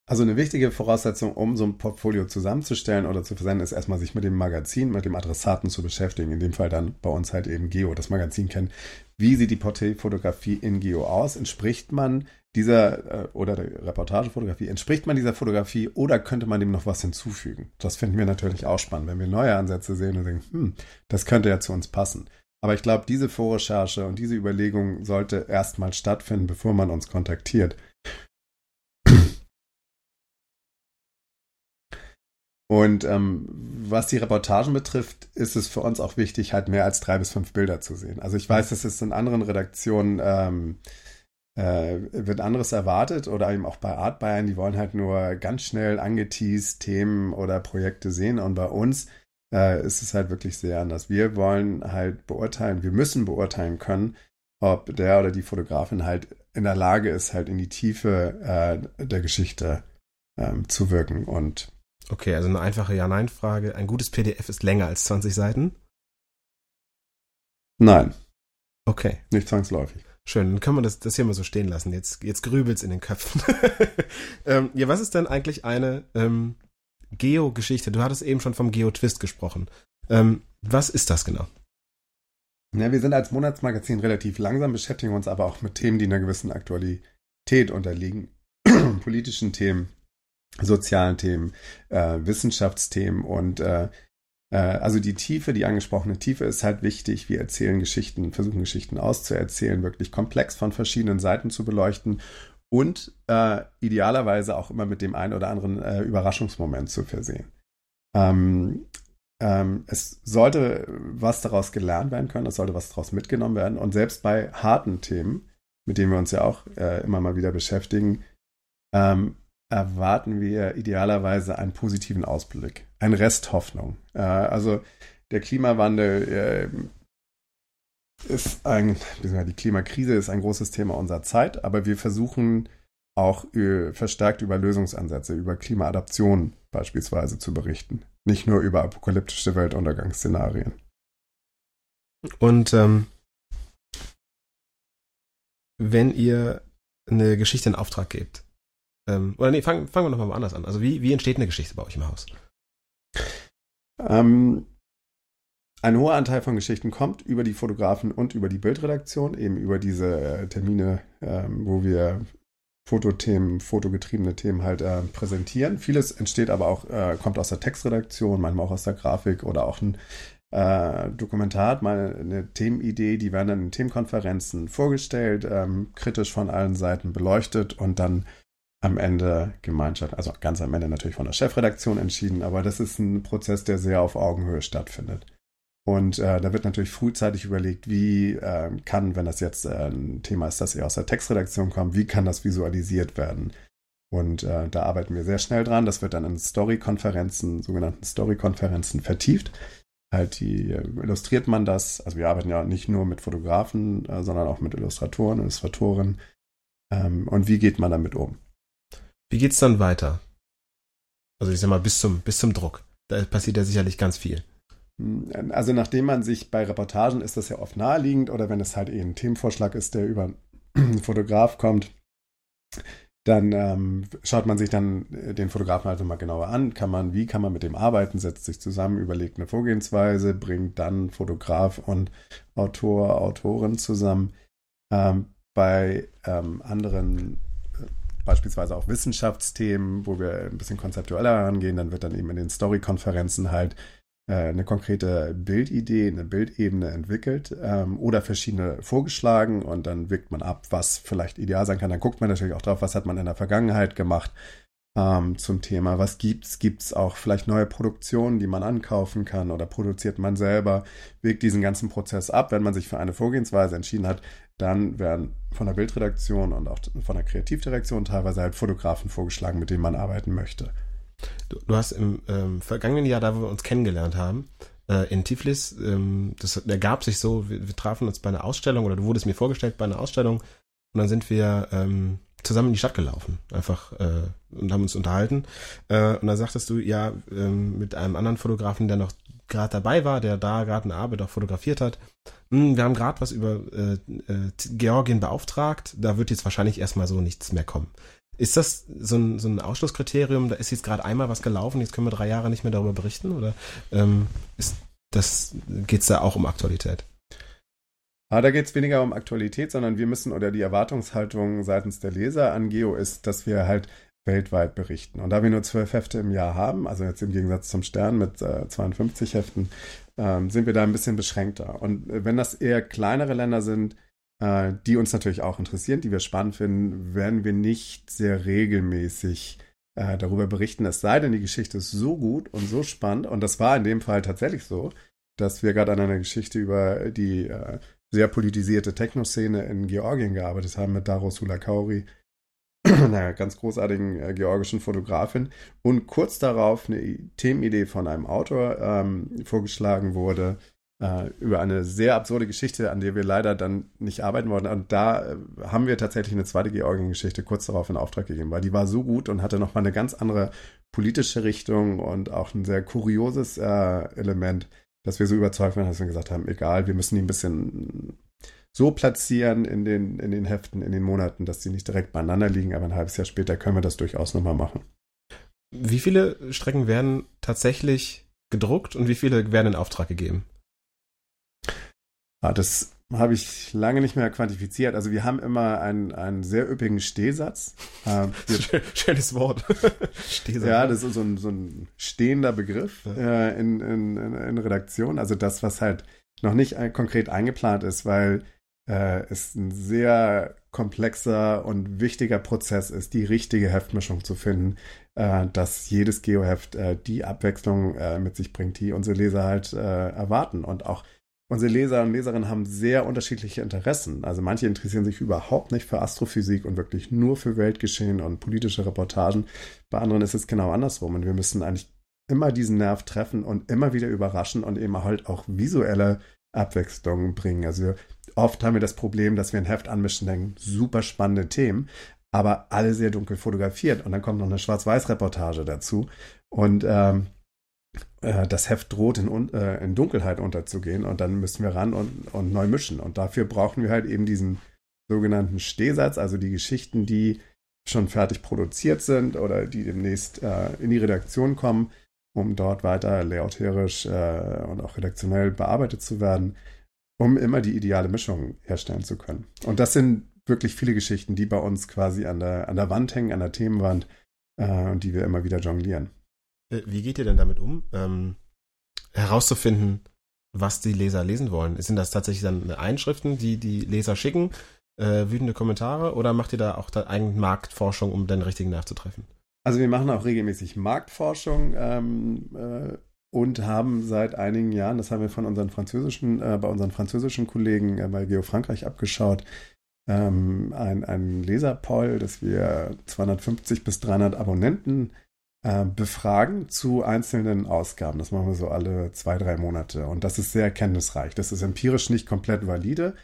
Also eine wichtige Voraussetzung, um so ein Portfolio zusammenzustellen oder zu versenden, ist erstmal sich mit dem Magazin, mit dem Adressaten zu beschäftigen. In dem Fall dann bei uns halt eben Geo, das Magazin kennen. Wie sieht die Porträtfotografie in Geo aus? Entspricht man dieser äh, oder der Reportagefotografie, entspricht man dieser Fotografie oder könnte man dem noch was hinzufügen? Das finden wir natürlich auch spannend, wenn wir neue Ansätze sehen und denken, hm, das könnte ja zu uns passen. Aber ich glaube, diese Vorrecherche und diese Überlegung sollte erstmal stattfinden, bevor man uns kontaktiert. Und ähm, was die Reportagen betrifft, ist es für uns auch wichtig, halt mehr als drei bis fünf Bilder zu sehen. Also ich weiß, dass es in anderen Redaktionen ähm, äh, wird anderes erwartet oder eben auch bei Art Bayern, die wollen halt nur ganz schnell angeteased Themen oder Projekte sehen. Und bei uns äh, ist es halt wirklich sehr anders. Wir wollen halt beurteilen, wir müssen beurteilen können, ob der oder die Fotografin halt in der Lage ist, halt in die Tiefe äh, der Geschichte ähm, zu wirken und Okay, also eine einfache Ja-Nein-Frage. Ein gutes PDF ist länger als 20 Seiten? Nein. Okay. Nicht zwangsläufig. Schön, dann können wir das, das hier mal so stehen lassen. Jetzt, jetzt grübelt's in den Köpfen. [LAUGHS] ähm, ja, was ist denn eigentlich eine ähm, Geo-Geschichte? Du hattest eben schon vom Geo-Twist gesprochen. Ähm, was ist das genau? Ja, wir sind als Monatsmagazin relativ langsam, beschäftigen uns aber auch mit Themen, die einer gewissen Aktualität unterliegen. [CLEARS THROAT] Politischen Themen, sozialen Themen, äh, Wissenschaftsthemen und äh, äh, also die Tiefe, die angesprochene Tiefe ist halt wichtig. Wir erzählen Geschichten, versuchen Geschichten auszuerzählen, wirklich komplex von verschiedenen Seiten zu beleuchten und äh, idealerweise auch immer mit dem einen oder anderen äh, Überraschungsmoment zu versehen. Ähm, ähm, es sollte was daraus gelernt werden können, es sollte was daraus mitgenommen werden und selbst bei harten Themen, mit denen wir uns ja auch äh, immer mal wieder beschäftigen, ähm, erwarten wir idealerweise einen positiven Ausblick, ein Rest Hoffnung. Äh, also der Klimawandel äh, ist ein, die Klimakrise ist ein großes Thema unserer Zeit, aber wir versuchen auch verstärkt über Lösungsansätze, über Klimaadaption beispielsweise zu berichten, nicht nur über apokalyptische Weltuntergangsszenarien. Und ähm, wenn ihr eine Geschichte in Auftrag gebt, ähm, oder nee, fangen, fangen wir nochmal anders an. Also wie, wie entsteht eine Geschichte bei euch im Haus? Ähm, ein hoher Anteil von Geschichten kommt über die Fotografen und über die Bildredaktion, eben über diese äh, Termine, ähm, wo wir Fotothemen, fotogetriebene Themen halt äh, präsentieren. Vieles entsteht aber auch, äh, kommt aus der Textredaktion, manchmal auch aus der Grafik oder auch ein äh, Dokumentar hat mal eine Themenidee, die werden dann in Themenkonferenzen vorgestellt, ähm, kritisch von allen Seiten beleuchtet und dann am Ende Gemeinschaft, also ganz am Ende natürlich von der Chefredaktion entschieden, aber das ist ein Prozess, der sehr auf Augenhöhe stattfindet. Und äh, da wird natürlich frühzeitig überlegt, wie äh, kann, wenn das jetzt äh, ein Thema ist, das eher aus der Textredaktion kommt, wie kann das visualisiert werden? Und äh, da arbeiten wir sehr schnell dran. Das wird dann in Story-Konferenzen, sogenannten Story-Konferenzen vertieft. Halt, die äh, illustriert man das. Also wir arbeiten ja nicht nur mit Fotografen, äh, sondern auch mit Illustratoren, Illustratoren. Ähm, und wie geht man damit um? Wie geht's dann weiter? Also ich sag mal, bis zum, bis zum Druck. Da passiert ja sicherlich ganz viel. Also nachdem man sich bei Reportagen ist das ja oft naheliegend oder wenn es halt eh ein Themenvorschlag ist, der über einen [CLEARS THROAT] Fotograf kommt, dann ähm, schaut man sich dann den Fotografen halt mal genauer an. Kann man, wie kann man mit dem arbeiten, setzt sich zusammen, überlegt eine Vorgehensweise, bringt dann Fotograf und Autor, Autorin zusammen. Ähm, bei ähm, anderen beispielsweise auch Wissenschaftsthemen, wo wir ein bisschen konzeptueller herangehen, dann wird dann eben in den Story-Konferenzen halt äh, eine konkrete Bildidee, eine Bildebene entwickelt ähm, oder verschiedene vorgeschlagen und dann wirkt man ab, was vielleicht ideal sein kann. Dann guckt man natürlich auch drauf, was hat man in der Vergangenheit gemacht ähm, zum Thema. Was gibt's? Gibt's auch vielleicht neue Produktionen, die man ankaufen kann oder produziert man selber? Wirkt diesen ganzen Prozess ab, wenn man sich für eine Vorgehensweise entschieden hat, dann werden von der Bildredaktion und auch von der Kreativdirektion teilweise halt Fotografen vorgeschlagen, mit denen man arbeiten möchte. Du, du hast im ähm, vergangenen Jahr, da wo wir uns kennengelernt haben, äh, in Tiflis, ähm, das ergab sich so, wir, wir, trafen uns bei einer Ausstellung oder du wurdest mir vorgestellt bei einer Ausstellung und dann sind wir ähm, zusammen in die Stadt gelaufen, einfach äh, und haben uns unterhalten. Äh, und dann sagtest du, ja, ähm, mit einem anderen Fotografen, der noch gerade dabei war, der da gerade eine Arbeit auch fotografiert hat. Hm, wir haben gerade was über äh, äh, Georgien beauftragt, da wird jetzt wahrscheinlich erstmal so nichts mehr kommen. Ist das so ein, so ein Ausschlusskriterium? Da ist jetzt gerade einmal was gelaufen, jetzt können wir drei Jahre nicht mehr darüber berichten? Oder ähm, ist das, geht's da auch um Aktualität? Aber da geht es weniger um Aktualität, sondern wir müssen oder die Erwartungshaltung seitens der Leser an Geo ist, dass wir halt weltweit berichten. Und da wir nur zwölf Hefte im Jahr haben, also jetzt im Gegensatz zum Stern mit äh, 52 Heften, ähm, sind wir da ein bisschen beschränkter. Und äh, wenn das eher kleinere Länder sind, äh, die uns natürlich auch interessieren, die wir spannend finden, werden wir nicht sehr regelmäßig äh, darüber berichten. Es sei denn, die Geschichte ist so gut und so spannend. Und das war in dem Fall tatsächlich so, dass wir gerade an einer Geschichte über die äh, sehr politisierte Techno-Szene in Georgien gearbeitet haben mit Daro Sulakauri, [CLEARS THROAT] einer ganz großartigen äh, georgischen Fotografin. Und kurz darauf eine Themenidee von einem Autor ähm, vorgeschlagen wurde äh, über eine sehr absurde Geschichte, an der wir leider dann nicht arbeiten wollten. Und da äh, haben wir tatsächlich eine zweite Georgien-Geschichte kurz darauf in Auftrag gegeben, weil die war so gut und hatte nochmal eine ganz andere politische Richtung und auch ein sehr kurioses äh, Element dass wir so überzeugt waren, dass wir gesagt haben, egal, wir müssen die ein bisschen so platzieren in den, in den Heften, in den Monaten, dass die nicht direkt beieinander liegen, aber ein halbes Jahr später können wir das durchaus nochmal machen. Wie viele Strecken werden tatsächlich gedruckt und wie viele werden in Auftrag gegeben? Ah, das habe ich lange nicht mehr quantifiziert. Also wir haben immer einen, einen sehr üppigen Stehsatz. [LAUGHS] Äh, Schönes Wort. [LAUGHS] Stehsatz. Ja, das ist so ein, so ein stehender Begriff ja. äh, in, in, in, Redaktion. Also das, was halt noch nicht konkret eingeplant ist, weil äh, es ein sehr komplexer und wichtiger Prozess ist, die richtige Heftmischung zu finden, äh, dass jedes Geoheft äh, die Abwechslung äh, mit sich bringt, die unsere Leser halt äh, erwarten und auch unsere Leser und Leserinnen haben sehr unterschiedliche Interessen. Also manche interessieren sich überhaupt nicht für Astrophysik und wirklich nur für Weltgeschehen und politische Reportagen. Bei anderen ist es genau andersrum. Und wir müssen eigentlich immer diesen Nerv treffen und immer wieder überraschen und eben halt auch visuelle Abwechslungen bringen. Also oft haben wir das Problem, dass wir ein Heft anmischen, denken, super spannende Themen, aber alle sehr dunkel fotografiert. Und dann kommt noch eine Schwarz-Weiß-Reportage dazu. Und ähm, äh, das Heft droht in, äh, in, Dunkelheit unterzugehen und dann müssen wir ran und, und neu mischen. Und dafür brauchen wir halt eben diesen sogenannten Stehsatz, also die Geschichten, die schon fertig produziert sind oder die demnächst äh, in die Redaktion kommen, um dort weiter layouterisch äh, und auch redaktionell bearbeitet zu werden, um immer die ideale Mischung herstellen zu können. Und das sind wirklich viele Geschichten, die bei uns quasi an der, an der Wand hängen, an der Themenwand äh, und die wir immer wieder jonglieren. Äh, wie geht ihr denn damit um, ähm, herauszufinden, was die Leser lesen wollen? Sind das tatsächlich dann Einschriften, die die Leser schicken, äh, wütende Kommentare, oder macht ihr da auch eigene Marktforschung, um den richtigen nachzutreffen? Also wir machen auch regelmäßig Marktforschung ähm, äh, und haben seit einigen Jahren, das haben wir von unseren französischen, äh, bei unseren französischen Kollegen äh, bei Geo Frankreich abgeschaut, ähm, ein, ein Leserpoll, dass wir 250 bis 300 Abonnenten äh, befragen zu einzelnen Ausgaben. Das machen wir so alle zwei, drei Monate. Und das ist sehr erkenntnisreich. Das ist empirisch nicht komplett valide,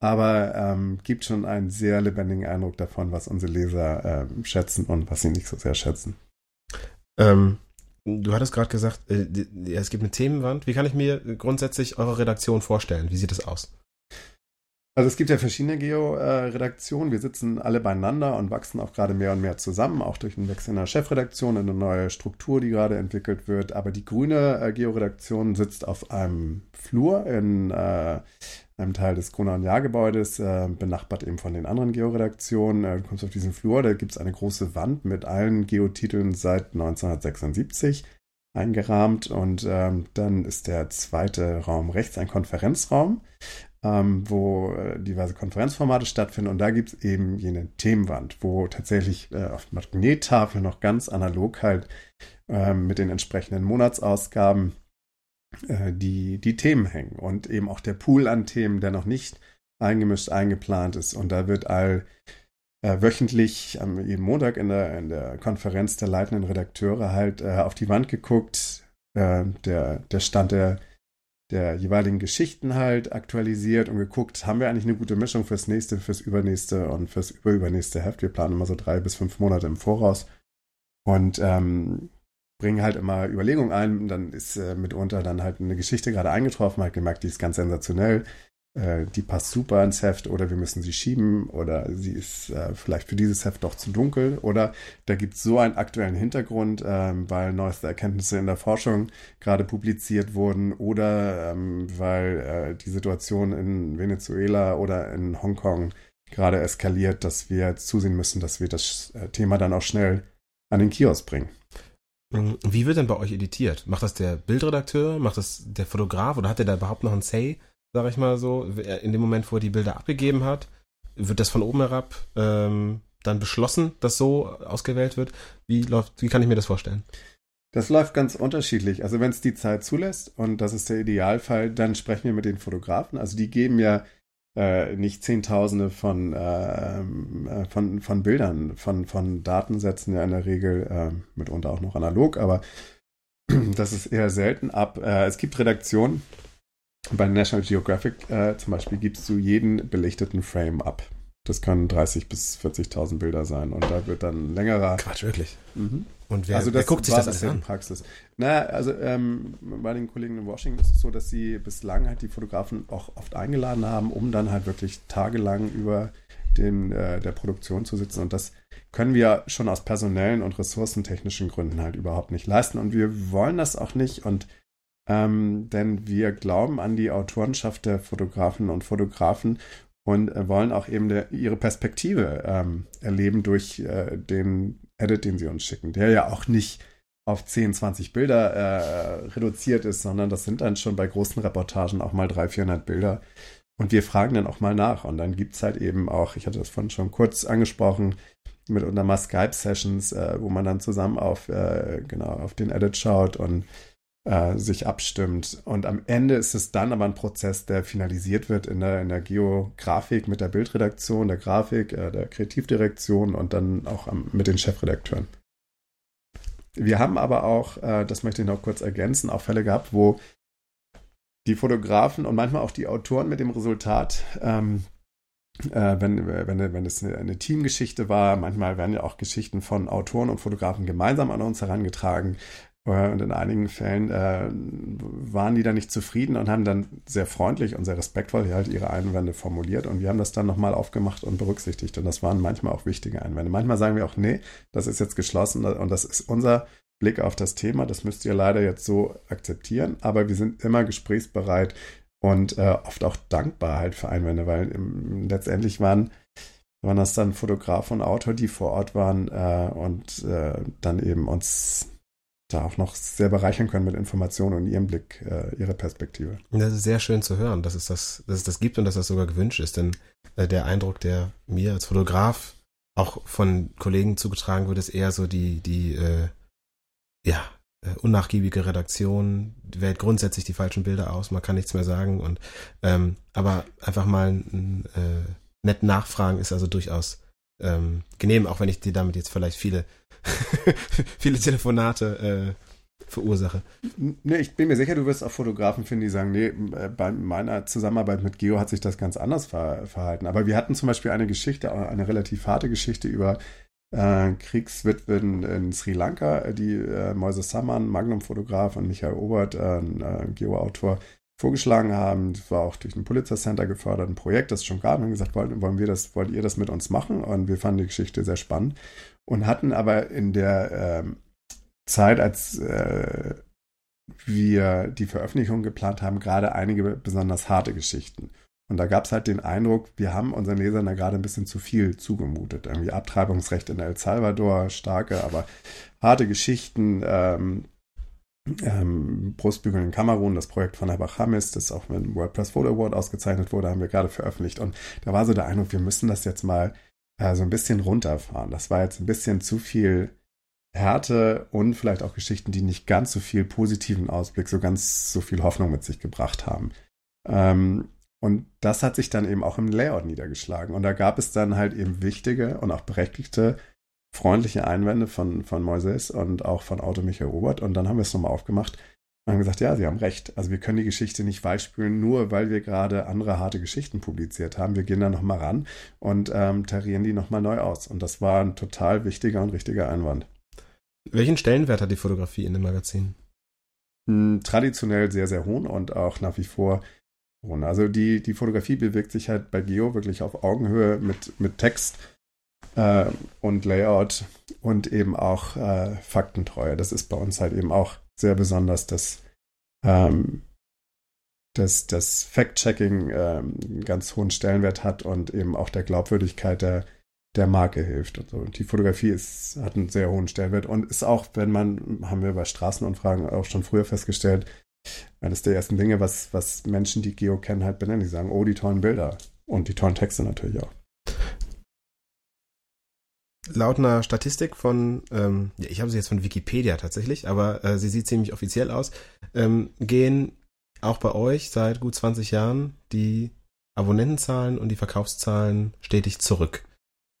aber ähm, gibt schon einen sehr lebendigen Eindruck davon, was unsere Leser äh, schätzen und was sie nicht so sehr schätzen. Ähm, du hattest gerade gesagt, äh, es gibt eine Themenwand. Wie kann ich mir grundsätzlich eure Redaktion vorstellen? Wie sieht es aus? Also es gibt ja verschiedene Geo-Redaktionen. Wir sitzen alle beieinander und wachsen auch gerade mehr und mehr zusammen, auch durch den Wechsel in der Chefredaktion, eine neue Struktur, die gerade entwickelt wird. Aber die grüne äh, Geo-Redaktion sitzt auf einem Flur in äh, einem Teil des Gruner- und Jahrgebäudes, äh, benachbart eben von den anderen Geo-Redaktionen. Äh, du kommst auf diesen Flur, da gibt es eine große Wand mit allen Geotiteln seit 1976 eingerahmt und ähm, dann ist der zweite Raum rechts ein Konferenzraum ähm, wo äh, diverse Konferenzformate stattfinden. Und da gibt es eben jene Themenwand, wo tatsächlich äh, auf Magnettafel noch ganz analog halt äh, mit den entsprechenden Monatsausgaben äh, die, die Themen hängen. Und eben auch der Pool an Themen, der noch nicht eingemischt, eingeplant ist. Und da wird all äh, wöchentlich am jeden Montag in der, in der Konferenz der leitenden Redakteure halt äh, auf die Wand geguckt, äh, der, der Stand der, der jeweiligen Geschichten halt aktualisiert und geguckt, haben wir eigentlich eine gute Mischung fürs nächste, fürs übernächste und fürs überübernächste Heft. Wir planen immer so drei bis fünf Monate im Voraus und ähm, bringen halt immer Überlegungen ein. Dann ist äh, mitunter dann halt eine Geschichte gerade eingetroffen, halt gemerkt, die ist ganz sensationell äh, die passt super ins Heft oder wir müssen sie schieben oder sie ist äh, vielleicht für dieses Heft doch zu dunkel oder da gibt es so einen aktuellen Hintergrund, ähm, weil neueste Erkenntnisse in der Forschung gerade publiziert wurden oder ähm, weil äh, die Situation in Venezuela oder in Hongkong gerade eskaliert, dass wir zusehen müssen, dass wir das äh, Thema dann auch schnell an den Kiosk bringen. Wie wird denn bei euch editiert? Macht das der Bildredakteur? Macht das der Fotograf? Oder hat der da überhaupt noch ein Say? Sag ich mal so, in dem Moment, wo er die Bilder abgegeben hat, wird das von oben herab ähm, dann beschlossen, dass so ausgewählt wird. Wie läuft, wie kann ich mir das vorstellen? Das läuft ganz unterschiedlich. Also wenn es die Zeit zulässt, und das ist der Idealfall, dann sprechen wir mit den Fotografen. Also die geben ja äh, nicht Zehntausende von, äh, äh, von, von Bildern, von, von Datensätzen ja in der Regel, äh, mitunter auch noch analog, aber [CLEARS THROAT] das ist eher selten ab. Äh, es gibt Redaktionen, bei National Geographic äh, zum Beispiel gibst du jeden belichteten Frame ab. Das können 30.000 bis 40.000 Bilder sein und da wird dann längerer. Quatsch, wirklich. Mhm. Und wer, also das wer guckt sich das alles an? Praxis. Naja, also ähm, bei den Kollegen in Washington ist es so, dass sie bislang halt die Fotografen auch oft eingeladen haben, um dann halt wirklich tagelang über den, äh, der Produktion zu sitzen. Und das können wir schon aus personellen und ressourcentechnischen Gründen halt überhaupt nicht leisten. Und wir wollen das auch nicht. Und ähm, denn wir glauben an die Autorenschaft der Fotografen und Fotografen und äh, wollen auch eben der, ihre Perspektive ähm, erleben durch äh, den Edit, den sie uns schicken, der ja auch nicht auf 10, 20 Bilder äh, reduziert ist, sondern das sind dann schon bei großen Reportagen auch mal 300, 400 Bilder. Und wir fragen dann auch mal nach. Und dann gibt es halt eben auch, ich hatte das vorhin schon kurz angesprochen, mit unter mal Skype-Sessions, äh, wo man dann zusammen auf, äh, genau, auf den Edit schaut und äh, sich abstimmt. Und am Ende ist es dann aber ein Prozess, der finalisiert wird in der, in der Geografik mit der Bildredaktion, der Grafik, äh, der Kreativdirektion und dann auch am, mit den Chefredakteuren. Wir haben aber auch, äh, das möchte ich noch kurz ergänzen, auch Fälle gehabt, wo die Fotografen und manchmal auch die Autoren mit dem Resultat ähm, äh, wenn, wenn, wenn es eine, eine, Teamgeschichte war. Manchmal werden ja auch Geschichten von Autoren und Fotografen gemeinsam an uns herangetragen. Äh, und in einigen Fällen äh, waren die dann nicht zufrieden und haben dann sehr freundlich und sehr respektvoll halt ihre Einwände formuliert. Und wir haben das dann nochmal aufgemacht und berücksichtigt. Und das waren manchmal auch wichtige Einwände. Manchmal sagen wir auch, nee, das ist jetzt geschlossen und das ist unser Blick auf das Thema. Das müsst ihr leider jetzt so akzeptieren. Aber wir sind immer gesprächsbereit und äh, oft auch dankbar halt für Einwände, weil im, letztendlich waren waren das dann Fotograf und Autor, die vor Ort waren äh, und äh, dann eben uns da auch noch sehr bereichern können mit Informationen und ihrem Blick, äh, ihrer Perspektive. Das ist sehr schön zu hören, dass es das, dass es das gibt und dass das sogar gewünscht ist. Denn äh, der Eindruck, der mir als Fotograf auch von Kollegen zugetragen wird, ist eher so die, die äh, ja, äh, unnachgiebige Redaktion, wählt grundsätzlich die falschen Bilder aus, man kann nichts mehr sagen. Und ähm, aber einfach mal äh, nett nachfragen ist also durchaus ähm, genehm, auch wenn ich dir damit jetzt vielleicht viele [LAUGHS] viele Telefonate äh, verursache. Nee, ich bin mir sicher, du wirst auch Fotografen finden, die sagen, nee, äh, bei meiner Zusammenarbeit mit Geo hat sich das ganz anders ver verhalten. Aber wir hatten zum Beispiel eine Geschichte, eine relativ harte Geschichte über äh, Kriegswitwen in Sri Lanka, die äh, Moise Samman, Magnum-Fotograf und Michael Obert, äh, äh, Geo-Autor, vorgeschlagen haben. Das war auch durch ein Pulitzer Center gefördert, ein Projekt, das schon gab. Und haben gesagt, wollen, wollen wir das, wollt ihr das mit uns machen? Und wir fanden die Geschichte sehr spannend und hatten aber in der äh, Zeit, als äh, wir die Veröffentlichung geplant haben, gerade einige besonders harte Geschichten. Und da gab es halt den Eindruck, wir haben unseren Lesern da gerade ein bisschen zu viel zugemutet. Irgendwie Abtreibungsrecht in El Salvador, starke, aber harte Geschichten. Ähm, ähm, Brustbügeln in Kamerun, das Projekt von Herr Hamis, das auch mit dem WordPress Photo Award ausgezeichnet wurde, haben wir gerade veröffentlicht. Und da war so der Eindruck, wir müssen das jetzt mal äh, so ein bisschen runterfahren. Das war jetzt ein bisschen zu viel Härte und vielleicht auch Geschichten, die nicht ganz so viel positiven Ausblick, so ganz so viel Hoffnung mit sich gebracht haben. Ähm, Und das hat sich dann eben auch im Layout niedergeschlagen. Und da gab es dann halt eben wichtige und auch berechtigte freundliche Einwände von, von Moises und auch von Auto Michael Robert. Und dann haben wir es nochmal aufgemacht und haben gesagt, ja, Sie haben recht. Also wir können die Geschichte nicht weichspülen, nur weil wir gerade andere harte Geschichten publiziert haben. Wir gehen da nochmal ran und ähm, tarieren die nochmal neu aus. Und das war ein total wichtiger und richtiger Einwand. Welchen Stellenwert hat die Fotografie in dem Magazin? Hm, traditionell sehr, sehr hohen und auch nach wie vor hohen. Also die, die Fotografie bewegt sich halt bei Geo wirklich auf Augenhöhe mit, mit Text äh, und Layout und eben auch äh, Faktentreue. Das ist bei uns halt eben auch sehr besonders, dass, ähm, dass das Fact-Checking ähm, einen ganz hohen Stellenwert hat und eben auch der Glaubwürdigkeit der, der Marke hilft. Und, so. und die Fotografie ist, hat einen sehr hohen Stellenwert und ist auch, wenn man, haben wir bei Straßenumfragen auch schon früher festgestellt, eines der ersten Dinge, was, was Menschen, die Geo kennen, halt benennen. Die sagen, oh, die tollen Bilder und die tollen Texte natürlich auch laut einer Statistik von, ähm, ich habe sie jetzt von Wikipedia tatsächlich, aber äh, sie sieht ziemlich offiziell aus, ähm, gehen auch bei euch seit gut 20 Jahren die Abonnentenzahlen und die Verkaufszahlen stetig zurück.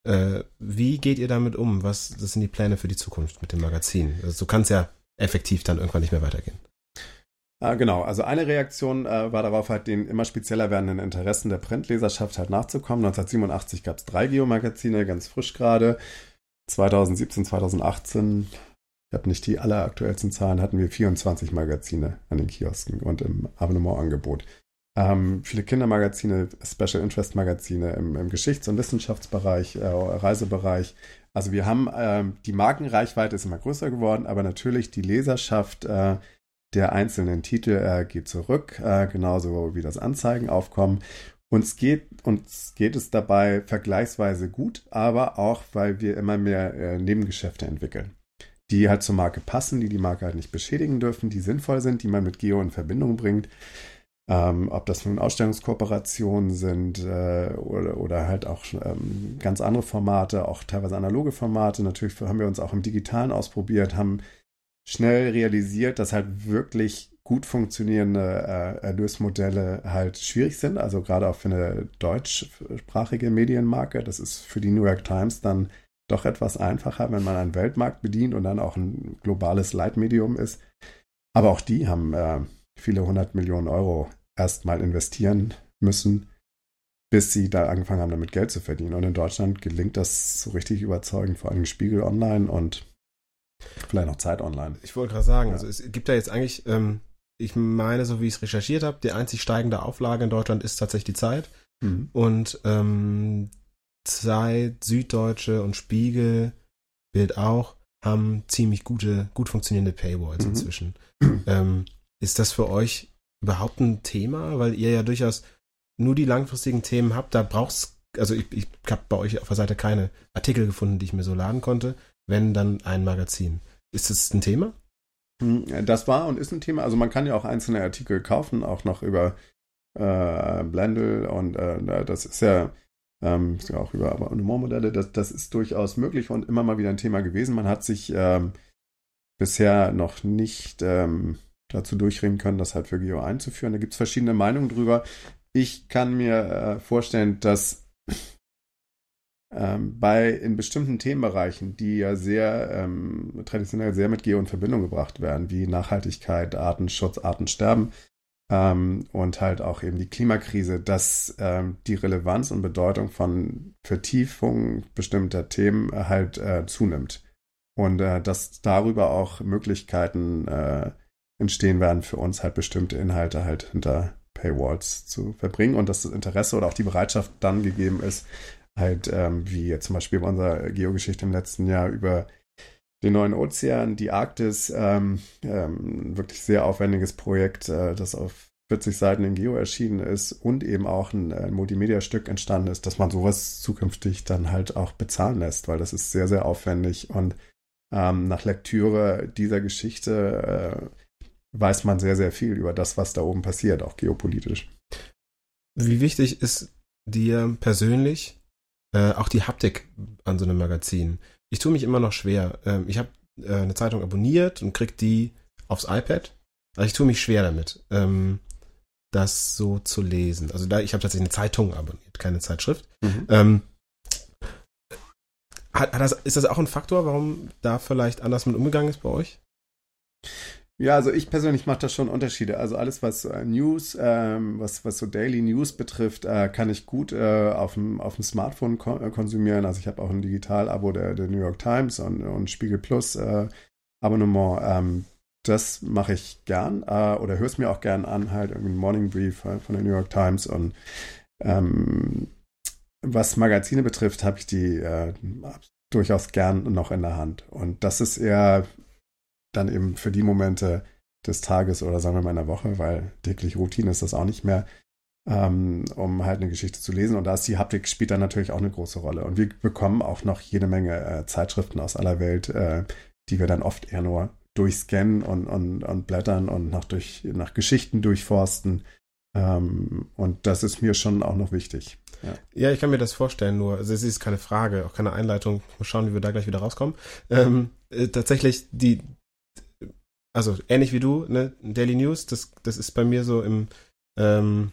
Äh, wie geht ihr damit um? Was das sind die Pläne für die Zukunft mit dem Magazin? Also, so kann es ja effektiv dann irgendwann nicht mehr weitergehen. Ah, genau, also eine Reaktion äh, war darauf, halt den immer spezieller werdenden Interessen der Printleserschaft halt nachzukommen. 1987 gab es drei Geomagazine, ganz frisch gerade. 2017, 2018, ich habe nicht die alleraktuellsten Zahlen, hatten wir 24 Magazine an den Kiosken und im Abonnementangebot. Ähm, viele Kindermagazine, Special Interest Magazine im, im Geschichts- und Wissenschaftsbereich, äh, Reisebereich. Also wir haben, äh, die Markenreichweite ist immer größer geworden, aber natürlich die Leserschaft äh, der einzelnen Titel äh, geht zurück, äh, genauso wie das Anzeigenaufkommen. Uns geht, uns geht es dabei vergleichsweise gut, aber auch, weil wir immer mehr äh, Nebengeschäfte entwickeln, die halt zur Marke passen, die die Marke halt nicht beschädigen dürfen, die sinnvoll sind, die man mit Geo in Verbindung bringt. Ähm, ob das nun Ausstellungskooperationen sind äh, oder, oder halt auch ähm, ganz andere Formate, auch teilweise analoge Formate. Natürlich haben wir uns auch im Digitalen ausprobiert, haben schnell realisiert, dass halt wirklich gut funktionierende äh, Erlösmodelle halt schwierig sind. Also gerade auch für eine deutschsprachige Medienmarke. Das ist für die New York Times dann doch etwas einfacher, wenn man einen Weltmarkt bedient und dann auch ein globales Leitmedium ist. Aber auch die haben äh, viele hundert Millionen Euro erstmal investieren müssen, bis sie da angefangen haben, damit Geld zu verdienen. Und in Deutschland gelingt das so richtig überzeugend, vor allem Spiegel Online und Vielleicht noch Zeit online. Ich wollte gerade sagen, ja. also es gibt da jetzt eigentlich, ähm, ich meine, so wie ich es recherchiert habe, die einzig steigende Auflage in Deutschland ist tatsächlich die Zeit. Mhm. Und ähm, Zeit, Süddeutsche und Spiegel, Bild auch, haben ziemlich gute, gut funktionierende Paywalls mhm. inzwischen. Ähm, ist das für euch überhaupt ein Thema? Weil ihr ja durchaus nur die langfristigen Themen habt, da brauchst also ich, ich habe bei euch auf der Seite keine Artikel gefunden, die ich mir so laden konnte wenn dann ein Magazin. Ist das ein Thema? Hm, das war und ist ein Thema. Also man kann ja auch einzelne Artikel kaufen, auch noch über äh, Blendle und äh, das ist ja, ähm, auch über Abonnementmodelle. Das, das ist durchaus möglich und immer mal wieder ein Thema gewesen. Man hat sich ähm, bisher noch nicht ähm, dazu durchringen können, das halt für Geo einzuführen. Da gibt es verschiedene Meinungen drüber. Ich kann mir äh, vorstellen, dass ähm, bei in bestimmten Themenbereichen, die ja sehr ähm, traditionell sehr mit Geo in Verbindung gebracht werden, wie Nachhaltigkeit, Artenschutz, Artensterben ähm, und halt auch eben die Klimakrise, dass ähm, die Relevanz und Bedeutung von Vertiefung bestimmter Themen halt äh, zunimmt. Und äh, dass darüber auch Möglichkeiten äh, entstehen werden für uns halt bestimmte Inhalte halt hinter Paywalls zu verbringen und dass das Interesse oder auch die Bereitschaft dann gegeben ist, halt, ähm, wie zum Beispiel bei unserer Geogeschichte im letzten Jahr über den neuen Ozean, die Arktis, ähm, ähm, wirklich sehr aufwendiges Projekt, äh, das auf 40 Seiten in Geo erschienen ist und eben auch ein, ein Multimedia-Stück entstanden ist, dass man sowas zukünftig dann halt auch bezahlen lässt, weil das ist sehr, sehr aufwendig und ähm, nach Lektüre dieser Geschichte äh, weiß man sehr, sehr viel über das, was da oben passiert, auch geopolitisch. Wie wichtig ist dir persönlich äh, auch die Haptik an so einem Magazin. Ich tue mich immer noch schwer. Ähm, ich habe äh, eine Zeitung abonniert und krieg die aufs iPad. Also ich tue mich schwer damit. Ähm, das so zu lesen? Also da, ich habe tatsächlich eine Zeitung abonniert, keine Zeitschrift. Mhm. Ähm, hat, hat das, ist das auch ein Faktor, warum da vielleicht anders mit umgegangen ist bei euch? Ja, also ich persönlich mache da schon Unterschiede. Also alles, was äh, News, ähm, was, was so Daily News betrifft, äh, kann ich gut äh, auf dem Smartphone kon äh, konsumieren. Also ich habe auch ein Digital-Abo der, der New York Times und, und Spiegel Plus äh, Abonnement. Ähm, das mache ich gern oder höre es mir auch gern an, halt irgendwie Morning Brief von der New York Times und ähm, was Magazine betrifft, habe ich die durchaus gern noch in der Hand. Und das ist eher dann eben für die Momente des Tages oder sagen wir mal in der Woche, weil täglich Routine ist das auch nicht mehr, ähm, um halt eine Geschichte zu lesen. Und da ist die Haptik spielt dann natürlich auch eine große Rolle. Und wir bekommen auch noch jede Menge äh, Zeitschriften aus aller Welt, äh, die wir dann oft eher nur durchscannen und, und, und blättern und nach, durch, nach Geschichten durchforsten. Ähm, und das ist mir schon auch noch wichtig. Ja. ja, ich kann mir das vorstellen, nur, also es ist keine Frage, auch keine Einleitung. Mal schauen, wie wir da gleich wieder rauskommen. Ähm, äh, tatsächlich, die, also ähnlich wie du, ne, Daily News, das, das ist bei mir so im, ähm,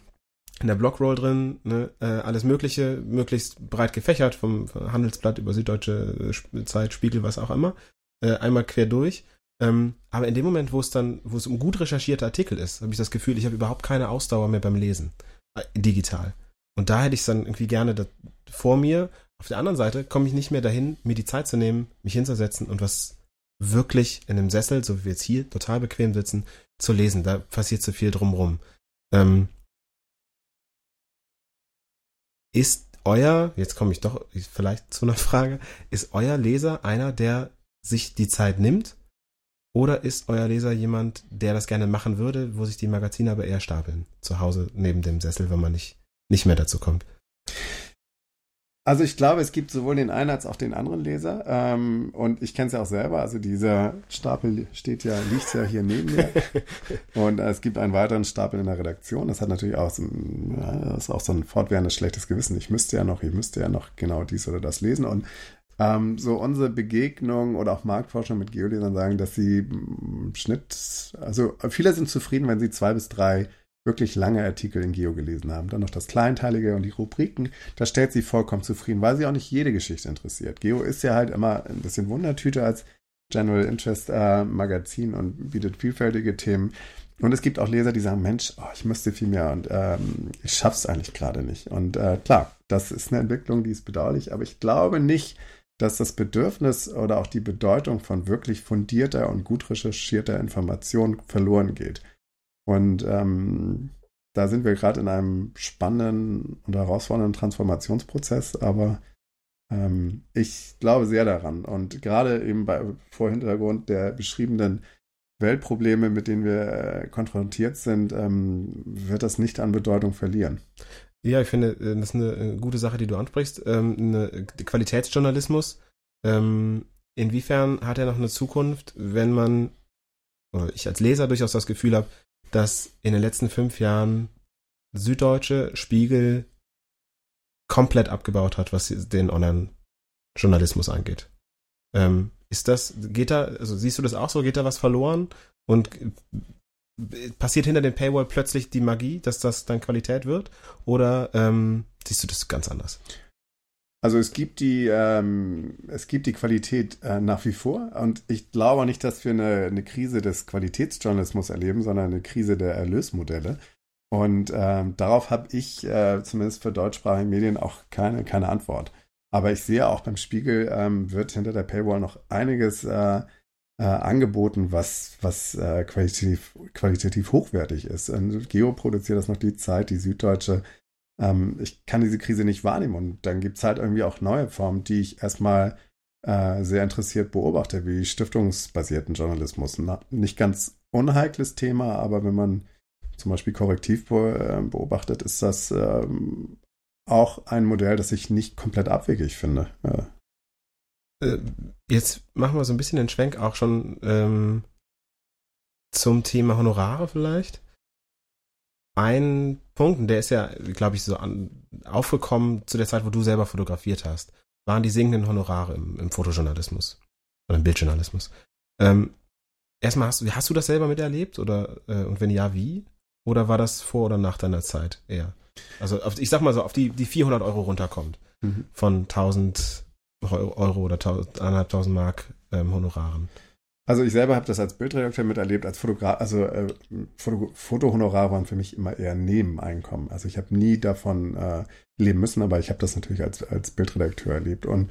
in der Blockroll drin, ne, äh, alles Mögliche, möglichst breit gefächert, vom, vom Handelsblatt über Süddeutsche äh, Zeit, Spiegel, was auch immer, äh, einmal quer durch. Ähm, aber in dem Moment, wo es dann, wo es um gut recherchierte Artikel ist, habe ich das Gefühl, ich habe überhaupt keine Ausdauer mehr beim Lesen. Äh, digital. Und da hätte ich es dann irgendwie gerne da, vor mir. Auf der anderen Seite komme ich nicht mehr dahin, mir die Zeit zu nehmen, mich hinzusetzen und was wirklich in einem Sessel, so wie wir jetzt hier, total bequem sitzen, zu lesen. Da passiert zu viel drumrum. Ähm, ist euer, jetzt komme ich doch vielleicht zu einer [LAUGHS] Frage, ist euer Leser einer, der sich die Zeit nimmt? Oder ist euer Leser jemand, der das gerne machen würde, wo sich die Magazine aber eher stapeln? Zu Hause neben dem Sessel, wenn man nicht, nicht mehr dazu kommt? Also ich glaube, es gibt sowohl den einen als auch den anderen Leser. Ähm, und ich kenne es ja auch selber. Also dieser Stapel steht ja, liegt ja hier neben mir. [LAUGHS] und äh, es gibt einen weiteren Stapel in der Redaktion. Das hat natürlich auch so ein, ja, das ist auch so ein fortwährendes schlechtes Gewissen. Ich müsste ja noch, ich müsste ja noch genau dies oder das lesen. Und ähm, so unsere Begegnung oder auch Marktforschung mit Geolesern sagen, dass sie im Schnitt, also viele sind zufrieden, wenn sie zwei bis drei wirklich lange Artikel in Geo gelesen haben. Dann noch das Kleinteilige und die Rubriken. Da stellt sie vollkommen zufrieden, weil sie auch nicht jede Geschichte interessiert. Geo ist ja halt immer ein bisschen Wundertüte als General Interest äh, Magazin und bietet vielfältige Themen. Und es gibt auch Leser, die sagen, Mensch, oh, ich müsste viel mehr und ähm, ich schaff's eigentlich gerade nicht. Und äh, klar, das ist eine Entwicklung, die ist bedauerlich, aber ich glaube nicht, dass das Bedürfnis oder auch die Bedeutung von wirklich fundierter und gut recherchierter Information verloren geht. Und ähm, da sind wir gerade in einem spannenden und herausfordernden Transformationsprozess, aber ähm, ich glaube sehr daran. Und gerade eben bei, vor Hintergrund der beschriebenen Weltprobleme, mit denen wir äh, konfrontiert sind, ähm, wird das nicht an Bedeutung verlieren. Ja, ich finde, äh, das ist eine äh, gute Sache, die du ansprichst. Ähm, eine Qualitätsjournalismus. Ähm, inwiefern hat er noch eine Zukunft, wenn man, oder ich als Leser durchaus das Gefühl habe, dass in den letzten fünf Jahren Süddeutsche Spiegel komplett abgebaut hat, was den Online-Journalismus angeht. Ähm, ist das, geht da, also siehst du das auch so, geht da was verloren? Und passiert hinter dem Paywall plötzlich die Magie, dass das dann Qualität wird? Oder ähm, siehst du das ganz anders? Also es gibt die, ähm, es gibt die Qualität äh, nach wie vor und ich glaube nicht, dass wir eine, eine Krise des Qualitätsjournalismus erleben, sondern eine Krise der Erlösmodelle. Und ähm, darauf habe ich äh, zumindest für deutschsprachige Medien auch keine, keine Antwort. Aber ich sehe auch beim Spiegel ähm, wird hinter der Paywall noch einiges äh, äh, angeboten, was, was äh, qualitativ, qualitativ hochwertig ist. Und Geo produziert das noch die Zeit, die Süddeutsche ähm, ich kann diese Krise nicht wahrnehmen. Und dann gibt es halt irgendwie auch neue Formen, die ich erstmal äh, sehr interessiert beobachte, wie stiftungsbasierten Journalismus. Na, nicht ganz unheikles Thema, aber wenn man zum Beispiel korrektiv äh, beobachtet, ist das ähm, auch ein Modell, das ich nicht komplett abwegig finde. Ja. Äh, jetzt machen wir so ein bisschen den Schwenk auch schon ähm, zum Thema Honorare vielleicht ein Punkt, und der ist ja, glaube ich, so an, aufgekommen zu der Zeit, wo du selber fotografiert hast, waren die sinkenden Honorare im, im Fotojournalismus oder im Bildjournalismus. Ähm, erstmal, hast du, hast du das selber miterlebt oder äh, und wenn ja, wie? oder war das vor oder nach deiner Zeit eher? Also auf, ich sag mal so, auf die, die 400 Euro runterkommt mhm. von 1000 Euro oder 1500 Mark ähm, Honoraren. Also ich selber habe das als Bildredakteur miterlebt, als Fotograf, also äh, Foto, Fotohonorar waren für mich immer eher Nebeneinkommen. Also ich habe nie davon äh, leben müssen, aber ich habe das natürlich als, als Bildredakteur erlebt. Und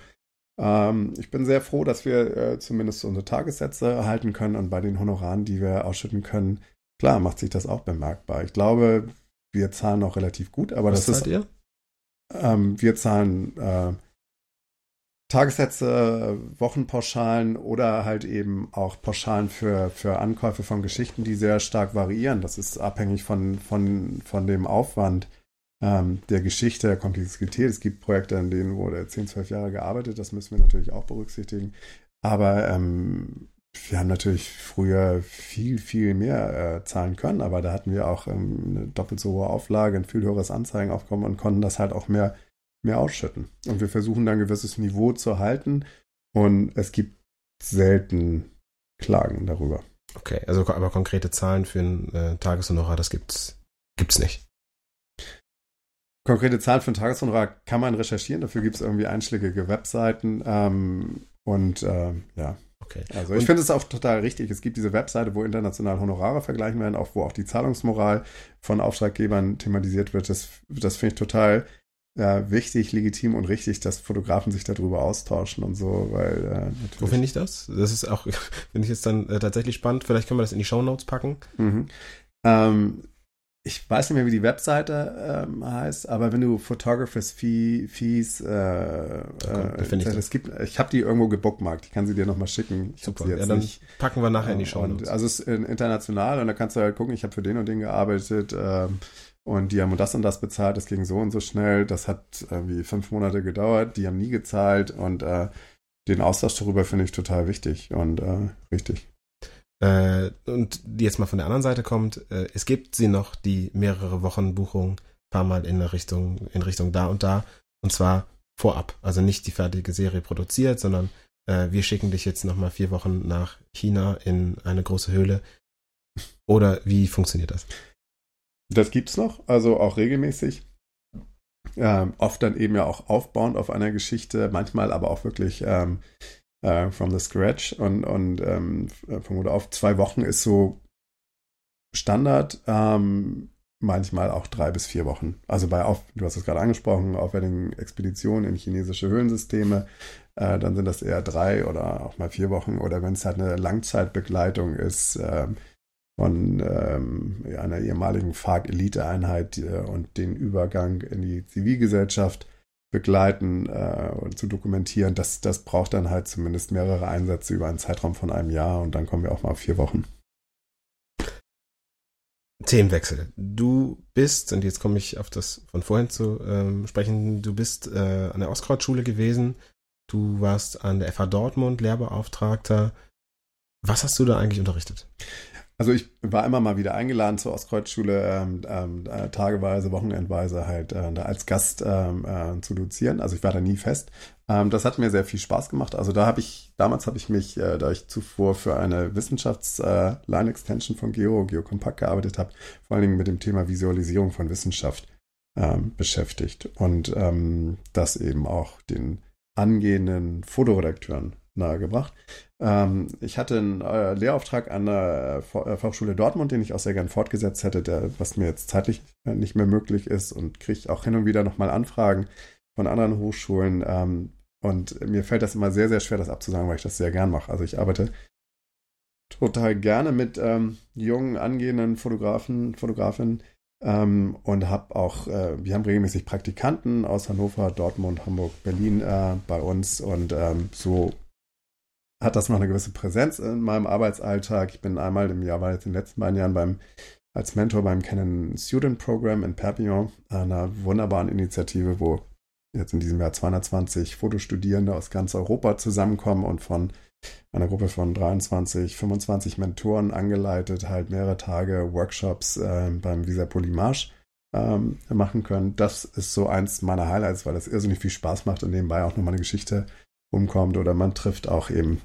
ähm, ich bin sehr froh, dass wir äh, zumindest unsere Tagessätze erhalten können und bei den Honoraren, die wir ausschütten können, klar macht sich das auch bemerkbar. Ich glaube, wir zahlen auch relativ gut, aber Was das ist. Ihr? Ähm, wir zahlen äh, Tagessätze, Wochenpauschalen oder halt eben auch Pauschalen für, für Ankäufe von Geschichten, die sehr stark variieren. Das ist abhängig von, von, von dem Aufwand ähm, der Geschichte, der Komplexität. Es gibt Projekte, in denen wurde 10, 12 Jahre gearbeitet, das müssen wir natürlich auch berücksichtigen. Aber ähm, wir haben natürlich früher viel, viel mehr äh, zahlen können, aber da hatten wir auch ähm, eine doppelt so hohe Auflage, ein viel höheres Anzeigenaufkommen und konnten das halt auch mehr mehr ausschütten. Und wir versuchen dann ein gewisses Niveau zu halten und es gibt selten Klagen darüber. Okay, also aber konkrete Zahlen für ein äh, Tageshonorar, das gibt's gibt's nicht. Konkrete Zahlen für ein Tageshonorar kann man recherchieren, dafür gibt es irgendwie einschlägige Webseiten ähm, und äh, ja. Okay. Also ich finde es auch total richtig. Es gibt diese Webseite, wo internationale Honorare vergleichen werden, auch wo auch die Zahlungsmoral von Auftraggebern thematisiert wird. Das, das finde ich total ja, wichtig, legitim und richtig, dass Fotografen sich darüber austauschen und so, weil äh, Wo finde ich das? Das ist auch, [LAUGHS] finde ich jetzt dann äh, tatsächlich spannend. Vielleicht können wir das in die Show Notes packen. Mhm. Ähm, ich weiß nicht mehr, wie die Webseite ähm, heißt, aber wenn du Photographers Fee, Fees, äh, äh, ich es gibt, ich habe die irgendwo gebookmarkt, ich kann sie dir nochmal schicken. Ich Super, ja, dann nicht. packen wir nachher in die Show Notes. Also es ist international und da kannst du halt gucken, ich habe für den und den gearbeitet, ähm, und die haben das und das bezahlt, das ging so und so schnell. Das hat irgendwie fünf Monate gedauert, die haben nie gezahlt und äh, den Austausch darüber finde ich total wichtig und äh, richtig. Äh, und jetzt mal von der anderen Seite kommt, äh, es gibt sie noch, die mehrere Wochen Buchung, paar Mal in Richtung, in Richtung da und da. Und zwar vorab. Also nicht die fertige Serie produziert, sondern äh, wir schicken dich jetzt nochmal vier Wochen nach China in eine große Höhle. Oder wie funktioniert das? Das gibt's noch, also auch regelmäßig. Ähm, oft dann eben ja auch aufbauend auf einer Geschichte, manchmal aber auch wirklich ähm, äh, from the scratch und, und ähm, von Mutter auf zwei Wochen ist so Standard, ähm, manchmal auch drei bis vier Wochen. Also bei, auf, du hast es gerade angesprochen, aufwendigen Expeditionen in chinesische Höhlensysteme, äh, dann sind das eher drei oder auch mal vier Wochen oder wenn es halt eine Langzeitbegleitung ist, äh, von ähm, einer ehemaligen FARC-Elite-Einheit äh, und den Übergang in die Zivilgesellschaft begleiten äh, und zu dokumentieren. Das, das braucht dann halt zumindest mehrere Einsätze über einen Zeitraum von einem Jahr und dann kommen wir auch mal auf vier Wochen. Themenwechsel. Du bist, und jetzt komme ich auf das von vorhin zu ähm, sprechen, du bist äh, an der Ostkreuzschule gewesen, du warst an der FH Dortmund Lehrbeauftragter. Was hast du da eigentlich unterrichtet? Also ich war immer mal wieder eingeladen zur Ostkreuzschule, ähm, ähm, äh, tageweise, wochenendweise halt äh, als Gast ähm, äh, zu dozieren. Also ich war da nie fest. Ähm, das hat mir sehr viel Spaß gemacht. Also da habe ich, damals habe ich mich, äh, da ich zuvor für eine Wissenschafts-Line-Extension äh, von Geo, Geokompakt gearbeitet habe, vor allen Dingen mit dem Thema Visualisierung von Wissenschaft ähm, beschäftigt. Und ähm, das eben auch den angehenden Fotoredakteuren nahegebracht. Ähm, ich hatte einen äh, Lehrauftrag an der äh, Fachschule Dortmund, den ich auch sehr gern fortgesetzt hätte, der, was mir jetzt zeitlich nicht mehr möglich ist und kriege auch hin und wieder nochmal Anfragen von anderen Hochschulen. Ähm, und mir fällt das immer sehr, sehr schwer, das abzusagen, weil ich das sehr gern mache. Also ich arbeite total gerne mit ähm, jungen, angehenden Fotografen, Fotografinnen ähm, und habe auch, äh, wir haben regelmäßig Praktikanten aus Hannover, Dortmund, Hamburg, Berlin äh, bei uns und ähm, so hat das noch eine gewisse Präsenz in meinem Arbeitsalltag. Ich bin einmal im Jahr, war jetzt in den letzten beiden Jahren beim, als Mentor beim Canon Student Program in Perpignan, einer wunderbaren Initiative, wo jetzt in diesem Jahr 220 Fotostudierende aus ganz Europa zusammenkommen und von einer Gruppe von 23, 25 Mentoren angeleitet, halt mehrere Tage Workshops äh, beim Visa Polymarche ähm, machen können. Das ist so eins meiner Highlights, weil das irrsinnig viel Spaß macht und nebenbei auch nochmal eine Geschichte umkommt oder man trifft auch eben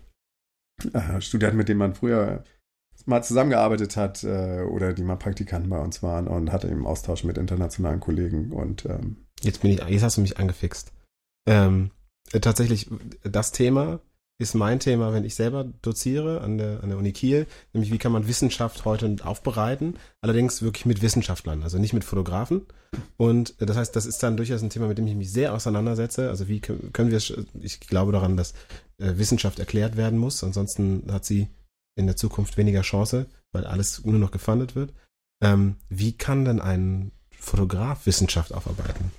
äh, Studenten, mit denen man früher mal zusammengearbeitet hat äh, oder die mal Praktikanten bei uns waren und hatte eben Austausch mit internationalen Kollegen und ähm, jetzt bin ich, jetzt hast du mich angefixt. Ähm, äh, tatsächlich, das Thema ist mein Thema, wenn ich selber doziere an der, an der Uni Kiel, nämlich wie kann man Wissenschaft heute aufbereiten, allerdings wirklich mit Wissenschaftlern, also nicht mit Fotografen. Und das heißt, das ist dann durchaus ein Thema, mit dem ich mich sehr auseinandersetze. Also wie können wir es, ich glaube daran, dass äh, Wissenschaft erklärt werden muss, ansonsten hat sie in der Zukunft weniger Chance, weil alles nur noch gefundet wird. Ähm, wie kann denn ein Fotograf Wissenschaft aufarbeiten?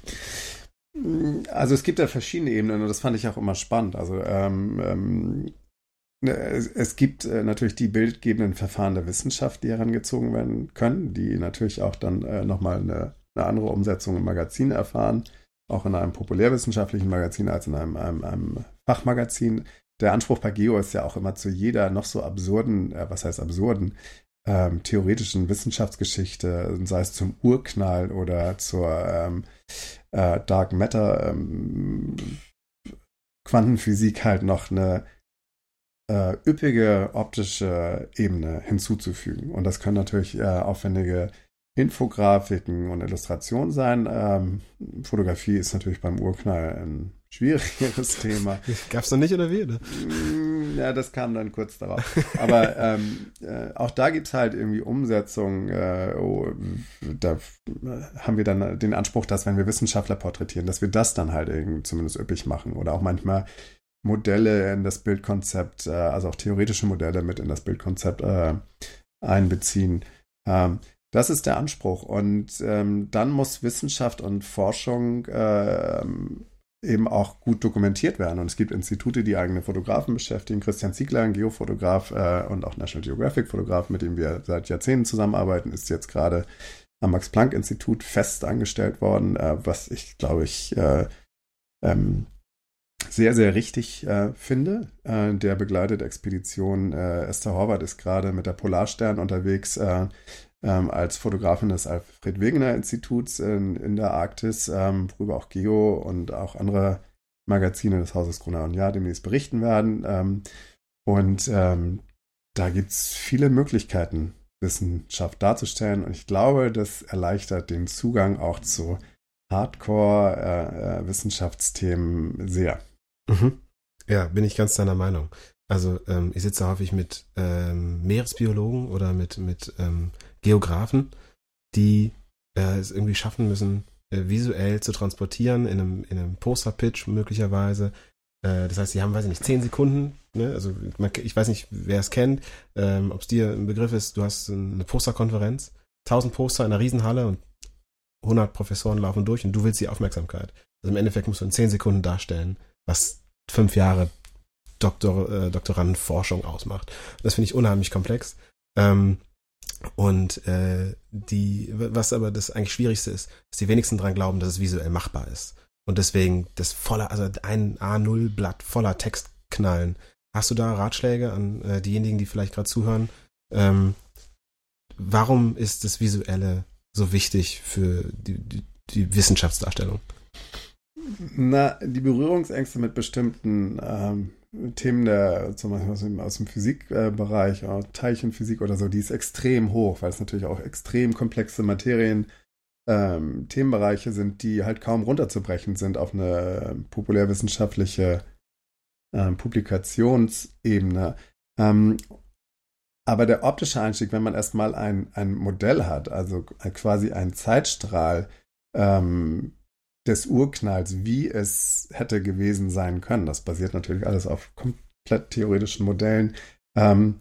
Also es gibt ja verschiedene Ebenen und das fand ich auch immer spannend. Also ähm, ähm, ne, es, es, gibt äh, natürlich die bildgebenden Verfahren der Wissenschaft, die herangezogen werden können, die natürlich auch dann äh, nochmal eine, eine andere Umsetzung im Magazin erfahren, auch in einem populärwissenschaftlichen Magazin als in einem, einem, einem Fachmagazin. Der Anspruch bei Geo ist ja auch immer zu jeder noch so absurden, äh, was heißt absurden, ähm, theoretischen Wissenschaftsgeschichte, sei es zum Urknall oder zur ähm, äh, Dark Matter ähm, Quantenphysik halt noch eine äh, üppige optische Ebene hinzuzufügen. Und das können natürlich äh, aufwendige Infografiken und Illustrationen sein. Ähm, Fotografie ist natürlich beim Urknall ein schwierigeres [LAUGHS] Thema. Gab es noch nicht oder wie? Oder? Mm, ja, das kam dann kurz darauf. Aber ähm, äh, auch da gibt es halt irgendwie Umsetzungen. Äh, oh, da haben wir dann den Anspruch, dass wenn wir Wissenschaftler porträtieren, dass wir das dann halt irgendwie zumindest üppig machen. Oder auch manchmal Modelle in das Bildkonzept, äh, also auch theoretische Modelle mit in das Bildkonzept äh, einbeziehen. Ähm, das ist der Anspruch. Und ähm, dann muss Wissenschaft und Forschung äh, eben auch gut dokumentiert werden. Und es gibt Institute, die eigene Fotografen beschäftigen. Christian Ziegler, ein Geofotograf äh, und auch National Geographic-Fotograf, mit dem wir seit Jahrzehnten zusammenarbeiten, ist jetzt gerade am Max-Planck-Institut fest angestellt worden, äh, was ich, glaube ich, äh, ähm, sehr, sehr richtig äh, finde. Äh, der begleitet Expedition. Äh, Esther Horvath ist gerade mit der Polarstern unterwegs ähm, als Fotografin des Alfred Wegener Instituts in, in der Arktis, ähm, worüber auch Geo und auch andere Magazine des Hauses Gruner und Jahr demnächst berichten werden. Ähm, und ähm, da gibt es viele Möglichkeiten, Wissenschaft darzustellen. Und ich glaube, das erleichtert den Zugang auch zu Hardcore-Wissenschaftsthemen äh, äh, sehr. Mhm. Ja, bin ich ganz deiner Meinung. Also ähm, ich sitze häufig mit ähm, Meeresbiologen oder mit, mit Geografen, die äh, es irgendwie schaffen müssen, äh, visuell zu transportieren in einem, in einem Poster-Pitch möglicherweise. Äh, das heißt, sie haben, weiß ich nicht, zehn Sekunden. Ne? Also man, ich weiß nicht, wer es kennt, ähm, ob es dir ein Begriff ist. Du hast eine Posterkonferenz, tausend Poster in einer Riesenhalle und 100 Professoren laufen durch und du willst die Aufmerksamkeit. Also im Endeffekt musst du in zehn Sekunden darstellen, was fünf Jahre Doktor, äh, Doktorandenforschung ausmacht. Das finde ich unheimlich komplex. Ähm, und äh, die, was aber das eigentlich Schwierigste ist, dass die wenigsten dran glauben, dass es visuell machbar ist. Und deswegen das voller, also ein A0-Blatt voller Text knallen. Hast du da Ratschläge an äh, diejenigen, die vielleicht gerade zuhören? Ähm, warum ist das Visuelle so wichtig für die, die, die Wissenschaftsdarstellung? Na, die Berührungsängste mit bestimmten ähm, Themen der, zum Beispiel aus dem, aus dem Physikbereich, äh, Teilchenphysik oder so, die ist extrem hoch, weil es natürlich auch extrem komplexe Materien, ähm, Themenbereiche sind, die halt kaum runterzubrechen sind auf eine populärwissenschaftliche äh, Publikationsebene. Ähm, aber der optische Einstieg, wenn man erstmal ein, ein Modell hat, also quasi ein Zeitstrahl, ähm, des Urknalls, wie es hätte gewesen sein können. Das basiert natürlich alles auf komplett theoretischen Modellen. Ähm,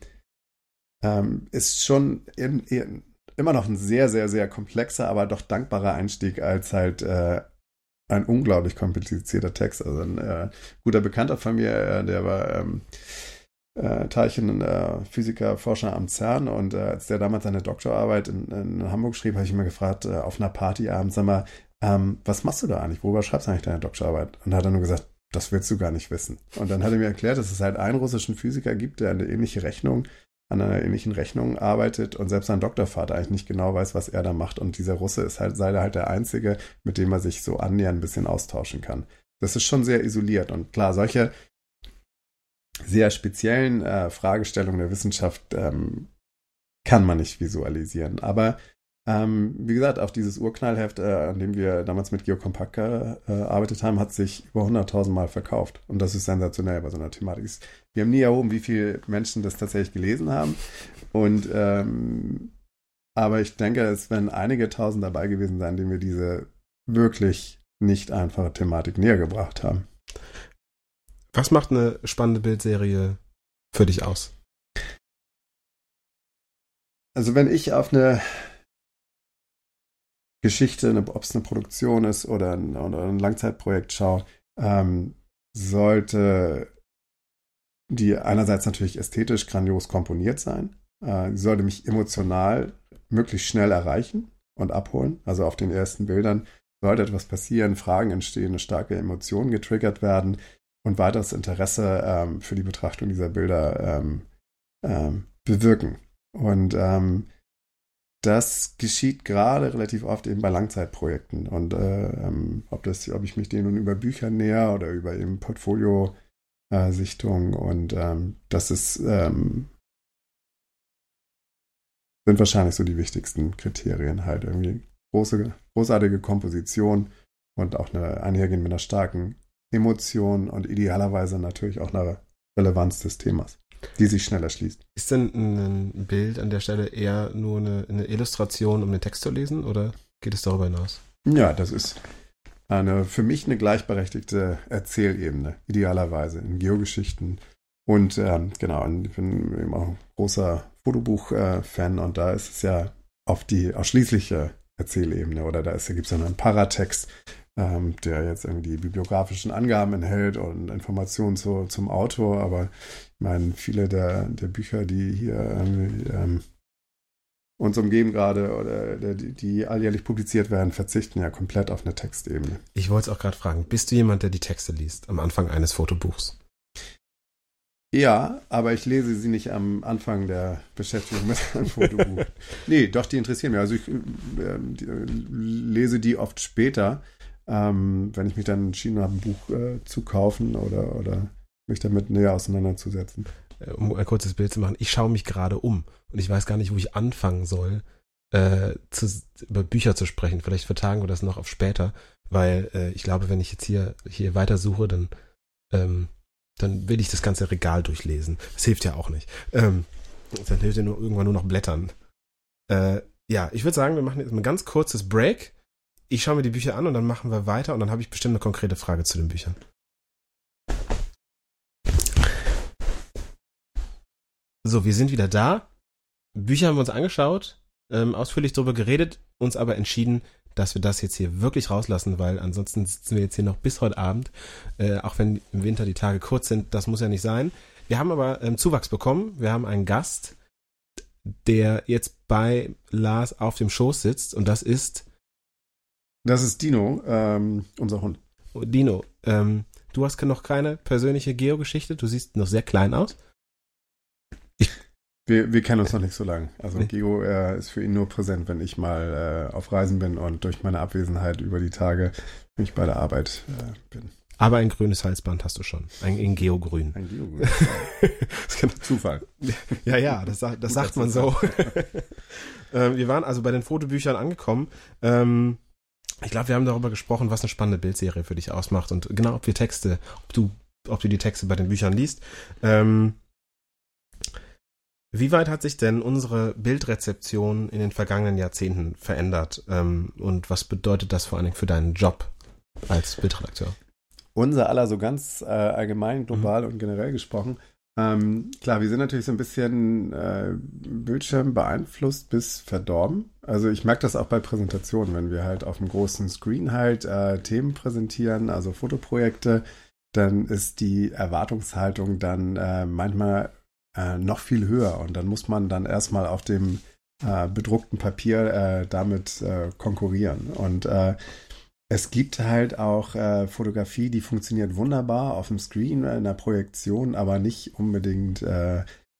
ähm, ist schon in, in, immer noch ein sehr, sehr, sehr komplexer, aber doch dankbarer Einstieg als halt äh, ein unglaublich komplizierter Text. Also ein äh, guter Bekannter von mir, äh, der war ähm, äh, Teilchenphysiker, Forscher am CERN und äh, als der damals seine Doktorarbeit in, in Hamburg schrieb, habe ich immer gefragt, äh, auf einer Party abends, sag mal, ähm, was machst du da eigentlich? Worüber schreibst du eigentlich deine Doktorarbeit? Und hat er nur gesagt, das willst du gar nicht wissen. Und dann hat er mir erklärt, dass es halt einen russischen Physiker gibt, der eine ähnliche Rechnung, an einer ähnlichen Rechnung arbeitet und selbst sein Doktorvater eigentlich nicht genau weiß, was er da macht. Und dieser Russe ist halt, sei halt der Einzige, mit dem er sich so annähernd ein bisschen austauschen kann. Das ist schon sehr isoliert. Und klar, solche sehr speziellen äh, Fragestellungen der Wissenschaft ähm, kann man nicht visualisieren. Aber ähm, wie gesagt, auch dieses Urknallheft, äh, an dem wir damals mit Geokompakt gearbeitet haben, hat sich über 100.000 Mal verkauft. Und das ist sensationell bei so einer Thematik. Wir haben nie erhoben, wie viele Menschen das tatsächlich gelesen haben. Und ähm, aber ich denke, es werden einige tausend dabei gewesen sein, denen wir diese wirklich nicht einfache Thematik näher gebracht haben. Was macht eine spannende Bildserie für dich aus? Also wenn ich auf eine Geschichte, ob es eine Produktion ist oder ein, oder ein Langzeitprojekt schaue, ähm, sollte die einerseits natürlich ästhetisch grandios komponiert sein. Äh, sollte mich emotional möglichst schnell erreichen und abholen. Also auf den ersten Bildern sollte etwas passieren, Fragen entstehen, eine starke Emotion getriggert werden und weiteres Interesse ähm, für die Betrachtung dieser Bilder ähm, ähm, bewirken. Und ähm, das geschieht gerade relativ oft eben bei Langzeitprojekten. Und äh, ähm, ob, das, ob ich mich denen nun über Bücher näher oder über eben Portfolio-Sichtung und ähm, das ist ähm, sind wahrscheinlich so die wichtigsten Kriterien halt irgendwie große, großartige Komposition und auch eine einhergehend mit einer starken Emotion und idealerweise natürlich auch eine Relevanz des Themas die sich schneller schließt. Ist denn ein Bild an der Stelle eher nur eine, eine Illustration, um den Text zu lesen, oder geht es darüber hinaus? Ja, das ist eine, für mich eine gleichberechtigte Erzählebene, idealerweise in Geogeschichten. Und ähm, genau, ich bin eben auch ein großer Fotobuch-Fan und da ist es ja auf die ausschließliche Erzählebene oder da gibt es ja einen Paratext, ähm, der jetzt irgendwie die bibliografischen Angaben enthält und Informationen zu, zum Autor, aber ich meine, viele der, der Bücher, die hier ähm, uns umgeben gerade oder die, die alljährlich publiziert werden, verzichten ja komplett auf eine Textebene. Ich wollte es auch gerade fragen, bist du jemand, der die Texte liest am Anfang eines Fotobuchs? Ja, aber ich lese sie nicht am Anfang der Beschäftigung mit einem [LAUGHS] Fotobuch. nee, doch, die interessieren mich. Also ich äh, die, lese die oft später, ähm, wenn ich mich dann entschieden habe, ein Buch äh, zu kaufen oder, oder mich damit näher auseinanderzusetzen. Äh, um ein kurzes Bild zu machen, ich schaue mich gerade um und ich weiß gar nicht, wo ich anfangen soll, äh, zu, über Bücher zu sprechen. Vielleicht vertagen wir das noch auf später, weil äh, ich glaube, wenn ich jetzt hier, hier weitersuche, dann, ähm, dann will ich das ganze Regal durchlesen. Das hilft ja auch nicht. Ähm, dann hilft ja nur irgendwann nur noch Blättern. Äh, ja, ich würde sagen, wir machen jetzt ein ganz kurzes Break. Ich schaue mir die Bücher an und dann machen wir weiter und dann habe ich bestimmt eine konkrete Frage zu den Büchern. So, wir sind wieder da. Bücher haben wir uns angeschaut, ähm, ausführlich darüber geredet, uns aber entschieden, dass wir das jetzt hier wirklich rauslassen, weil ansonsten sitzen wir jetzt hier noch bis heute Abend, äh, auch wenn im Winter die Tage kurz sind, das muss ja nicht sein. Wir haben aber ähm, Zuwachs bekommen, wir haben einen Gast, der jetzt bei Lars auf dem Schoß sitzt und das ist das ist Dino, ähm, unser Hund. Dino, ähm, du hast noch keine persönliche Geogeschichte, du siehst noch sehr klein aus. Wir, wir kennen uns noch nicht so lange. Also nee. Geo äh, ist für ihn nur präsent, wenn ich mal äh, auf Reisen bin und durch meine Abwesenheit über die Tage, ich bei der Arbeit äh, bin. Aber ein grünes Halsband hast du schon. Ein in Geogrün. Ein Geogrün. [LAUGHS] Zufall. Ja, ja, das, das sagt man so. [LAUGHS] ähm, wir waren also bei den Fotobüchern angekommen. Ähm, ich glaube, wir haben darüber gesprochen, was eine spannende Bildserie für dich ausmacht und genau, ob wir Texte, ob du, ob du die Texte bei den Büchern liest. Ähm, wie weit hat sich denn unsere Bildrezeption in den vergangenen Jahrzehnten verändert? Ähm, und was bedeutet das vor allen Dingen für deinen Job als Bildredakteur? Unser aller so ganz äh, allgemein, global mhm. und generell gesprochen. Ähm, klar, wir sind natürlich so ein bisschen äh, Bildschirm beeinflusst bis verdorben. Also ich merke das auch bei Präsentationen, wenn wir halt auf dem großen Screen halt äh, Themen präsentieren, also Fotoprojekte, dann ist die Erwartungshaltung dann äh, manchmal äh, noch viel höher. Und dann muss man dann erstmal auf dem äh, bedruckten Papier äh, damit konkurrieren. Und es gibt halt auch äh, Fotografie, die funktioniert wunderbar auf dem Screen, in der Projektion, aber nicht unbedingt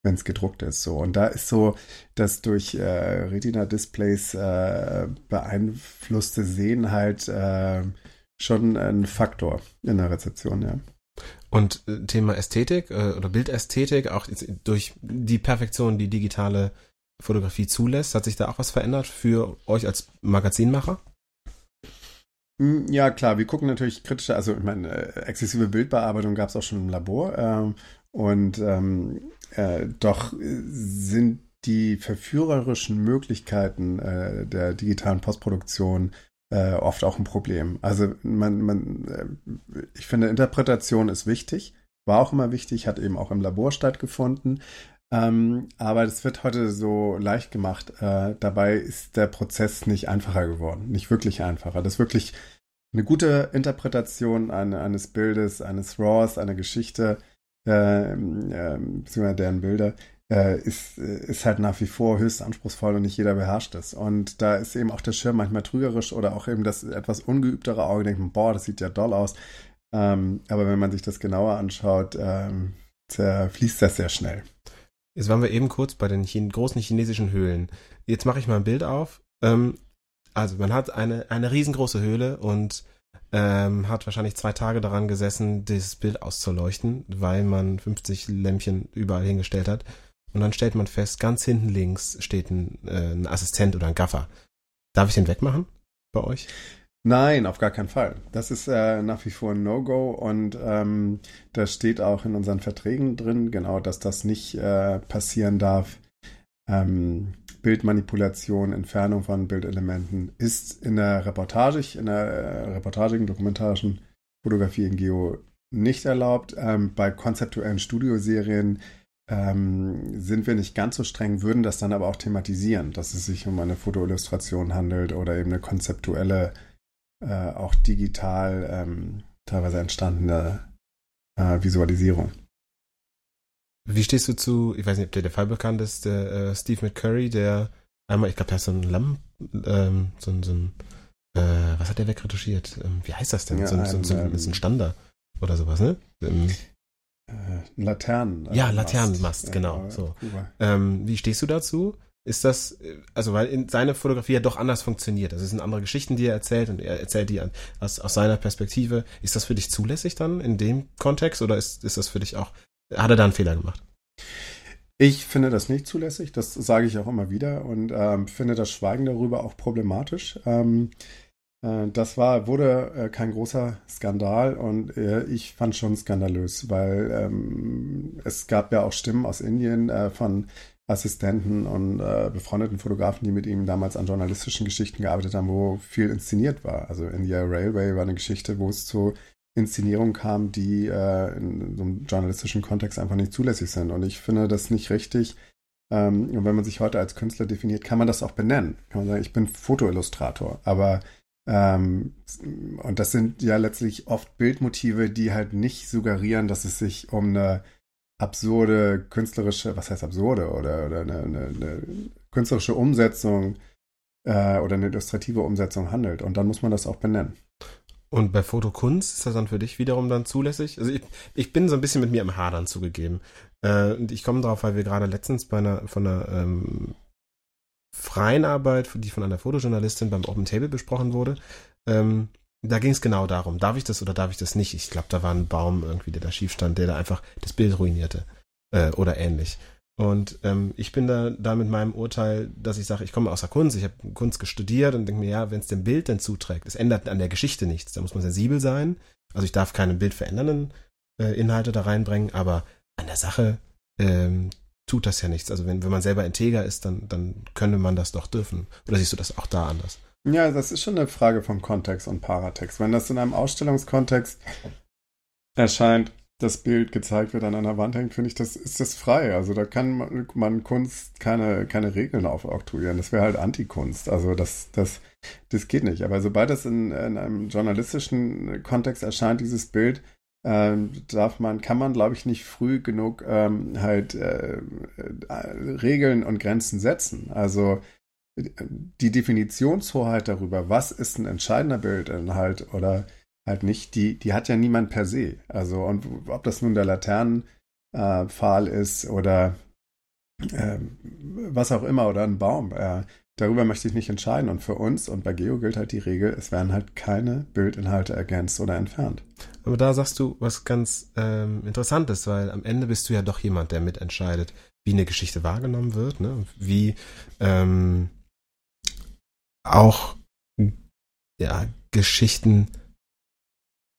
wenn es gedruckt ist. So. Und da ist so das durch äh, Retina-Displays äh, beeinflusste Sehen halt äh, schon ein Faktor in der Rezeption, ja. Und äh, Thema Ästhetik äh, oder Bildästhetik, auch durch die Perfektion, die digitale Fotografie zulässt? Hat sich da auch was verändert für euch als Magazinmacher? Hm, ja, klar, wir gucken natürlich kritischer, also ich meine, äh, exzessive Bildbearbeitung gab es auch schon im Labor ähm, und ähm, äh, doch sind die verführerischen Möglichkeiten äh, der digitalen Postproduktion äh, oft auch ein Problem. Also man, man, äh, ich finde, Interpretation ist wichtig, war auch immer wichtig, hat eben auch im Labor stattgefunden. Ähm, aber das wird heute so leicht gemacht. Äh, dabei ist der Prozess nicht einfacher geworden, nicht wirklich einfacher. Das ist wirklich eine gute Interpretation eine, eines Bildes, eines Raws, einer Geschichte, äh, äh, beziehungsweise deren Bilder, äh, ist, ist halt nach wie vor höchst anspruchsvoll und nicht jeder beherrscht es. Und da ist eben auch der Schirm manchmal trügerisch oder auch eben das etwas ungeübtere Auge denkt, boah, das sieht ja doll aus. Ähm, aber wenn man sich das genauer anschaut, ähm, zerfließt das sehr schnell. Jetzt waren wir eben kurz bei den Chine großen chinesischen Höhlen. Jetzt mache ich mal ein Bild auf. Ähm, also man hat eine, eine riesengroße Höhle und ähm, hat wahrscheinlich zwei Tage daran gesessen, dieses Bild auszuleuchten, weil man 50 Lämpchen überall hingestellt hat. Und dann stellt man fest, ganz hinten links steht ein, äh, ein Assistent oder ein Gaffer. Darf ich den wegmachen bei euch? Nein, auf gar keinen Fall. Das ist äh, nach wie vor ein No-Go und ähm, das steht auch in unseren Verträgen drin, genau, dass das nicht äh, passieren darf. Ähm, Bildmanipulation, Entfernung von Bildelementen ist in der Reportage, in der äh, reportagigen, dokumentarischen Fotografie in Geo nicht erlaubt. Ähm, bei konzeptuellen Studioserien ähm, sind wir nicht ganz so streng, würden das dann aber auch thematisieren, dass es sich um eine Fotoillustration handelt oder eben eine konzeptuelle, äh, auch digital ähm, teilweise entstandene äh, Visualisierung. Wie stehst du zu, ich weiß nicht, ob dir der Fall bekannt ist, der äh, Steve McCurry, der einmal, ich glaube, der hat so ein Lamm, ähm, so, so ein, äh, was hat der wegretuschiert? Ähm, wie heißt das denn? Ja, so, ein, so, so, ein, so ein Stander oder sowas, ne? Ähm, äh, Laternen. Ja, äh, Laternenmast, genau. Ja, so. Ähm, wie stehst du dazu? Ist das, also weil in seine Fotografie ja doch anders funktioniert. Also es sind andere Geschichten, die er erzählt und er erzählt die aus, aus seiner Perspektive. Ist das für dich zulässig dann in dem Kontext oder ist, ist das für dich auch, hat er da einen Fehler gemacht? Ich finde das nicht zulässig, das sage ich auch immer wieder und ähm, finde das Schweigen darüber auch problematisch. Ähm, äh, das war, wurde äh, kein großer Skandal und äh, ich fand schon skandalös, weil ähm, es gab ja auch Stimmen aus Indien äh, von Assistenten und äh, befreundeten Fotografen, die mit ihm damals an journalistischen Geschichten gearbeitet haben, wo viel inszeniert war. Also India Railway war eine Geschichte, wo es zu Inszenierungen kam, die äh, in so einem journalistischen Kontext einfach nicht zulässig sind. Und ich finde das nicht richtig. Ähm, und wenn man sich heute als Künstler definiert, kann man das auch benennen. Kann man sagen, ich bin Fotoillustrator. Aber ähm, und das sind ja letztlich oft Bildmotive, die halt nicht suggerieren, dass es sich um eine absurde künstlerische, was heißt absurde, oder, oder eine, eine, eine künstlerische Umsetzung äh, oder eine illustrative Umsetzung handelt. Und dann muss man das auch benennen. Und bei Fotokunst ist das dann für dich wiederum dann zulässig? Also ich, ich bin so ein bisschen mit mir im Hadern zugegeben. Äh, und ich komme drauf, weil wir gerade letztens bei einer, von einer ähm, freien Arbeit, die von einer Fotojournalistin beim Open Table besprochen wurde, ähm, da ging es genau darum, darf ich das oder darf ich das nicht? Ich glaube, da war ein Baum irgendwie, der da schief stand, der da einfach das Bild ruinierte äh, oder ähnlich. Und ähm, ich bin da, da mit meinem Urteil, dass ich sage, ich komme aus der Kunst, ich habe Kunst studiert und denke mir, ja, wenn es dem Bild denn zuträgt, es ändert an der Geschichte nichts. Da muss man sensibel sein. Also ich darf keine bildverändernden äh, Inhalte da reinbringen, aber an der Sache ähm, tut das ja nichts. Also wenn, wenn man selber integer ist, dann, dann könnte man das doch dürfen. Oder siehst du das auch da anders? Ja, das ist schon eine Frage vom Kontext und Paratext. Wenn das in einem Ausstellungskontext erscheint, das Bild gezeigt wird, an einer Wand hängt, finde ich, das ist das frei. Also da kann man, man Kunst keine, keine Regeln aufoktroyieren. Das wäre halt Antikunst. Also das, das, das geht nicht. Aber sobald das in, in einem journalistischen Kontext erscheint, dieses Bild, ähm, darf man, kann man, glaube ich, nicht früh genug ähm, halt äh, äh, Regeln und Grenzen setzen. Also die Definitionshoheit darüber, was ist ein entscheidender Bildinhalt oder halt nicht, die, die hat ja niemand per se. Also, und ob das nun der Laternenpfahl äh, ist oder äh, was auch immer oder ein Baum, äh, darüber möchte ich nicht entscheiden. Und für uns und bei Geo gilt halt die Regel, es werden halt keine Bildinhalte ergänzt oder entfernt. Aber da sagst du was ganz ähm, Interessantes, weil am Ende bist du ja doch jemand, der mitentscheidet. wie eine Geschichte wahrgenommen wird, ne? wie ähm, auch ja, Geschichten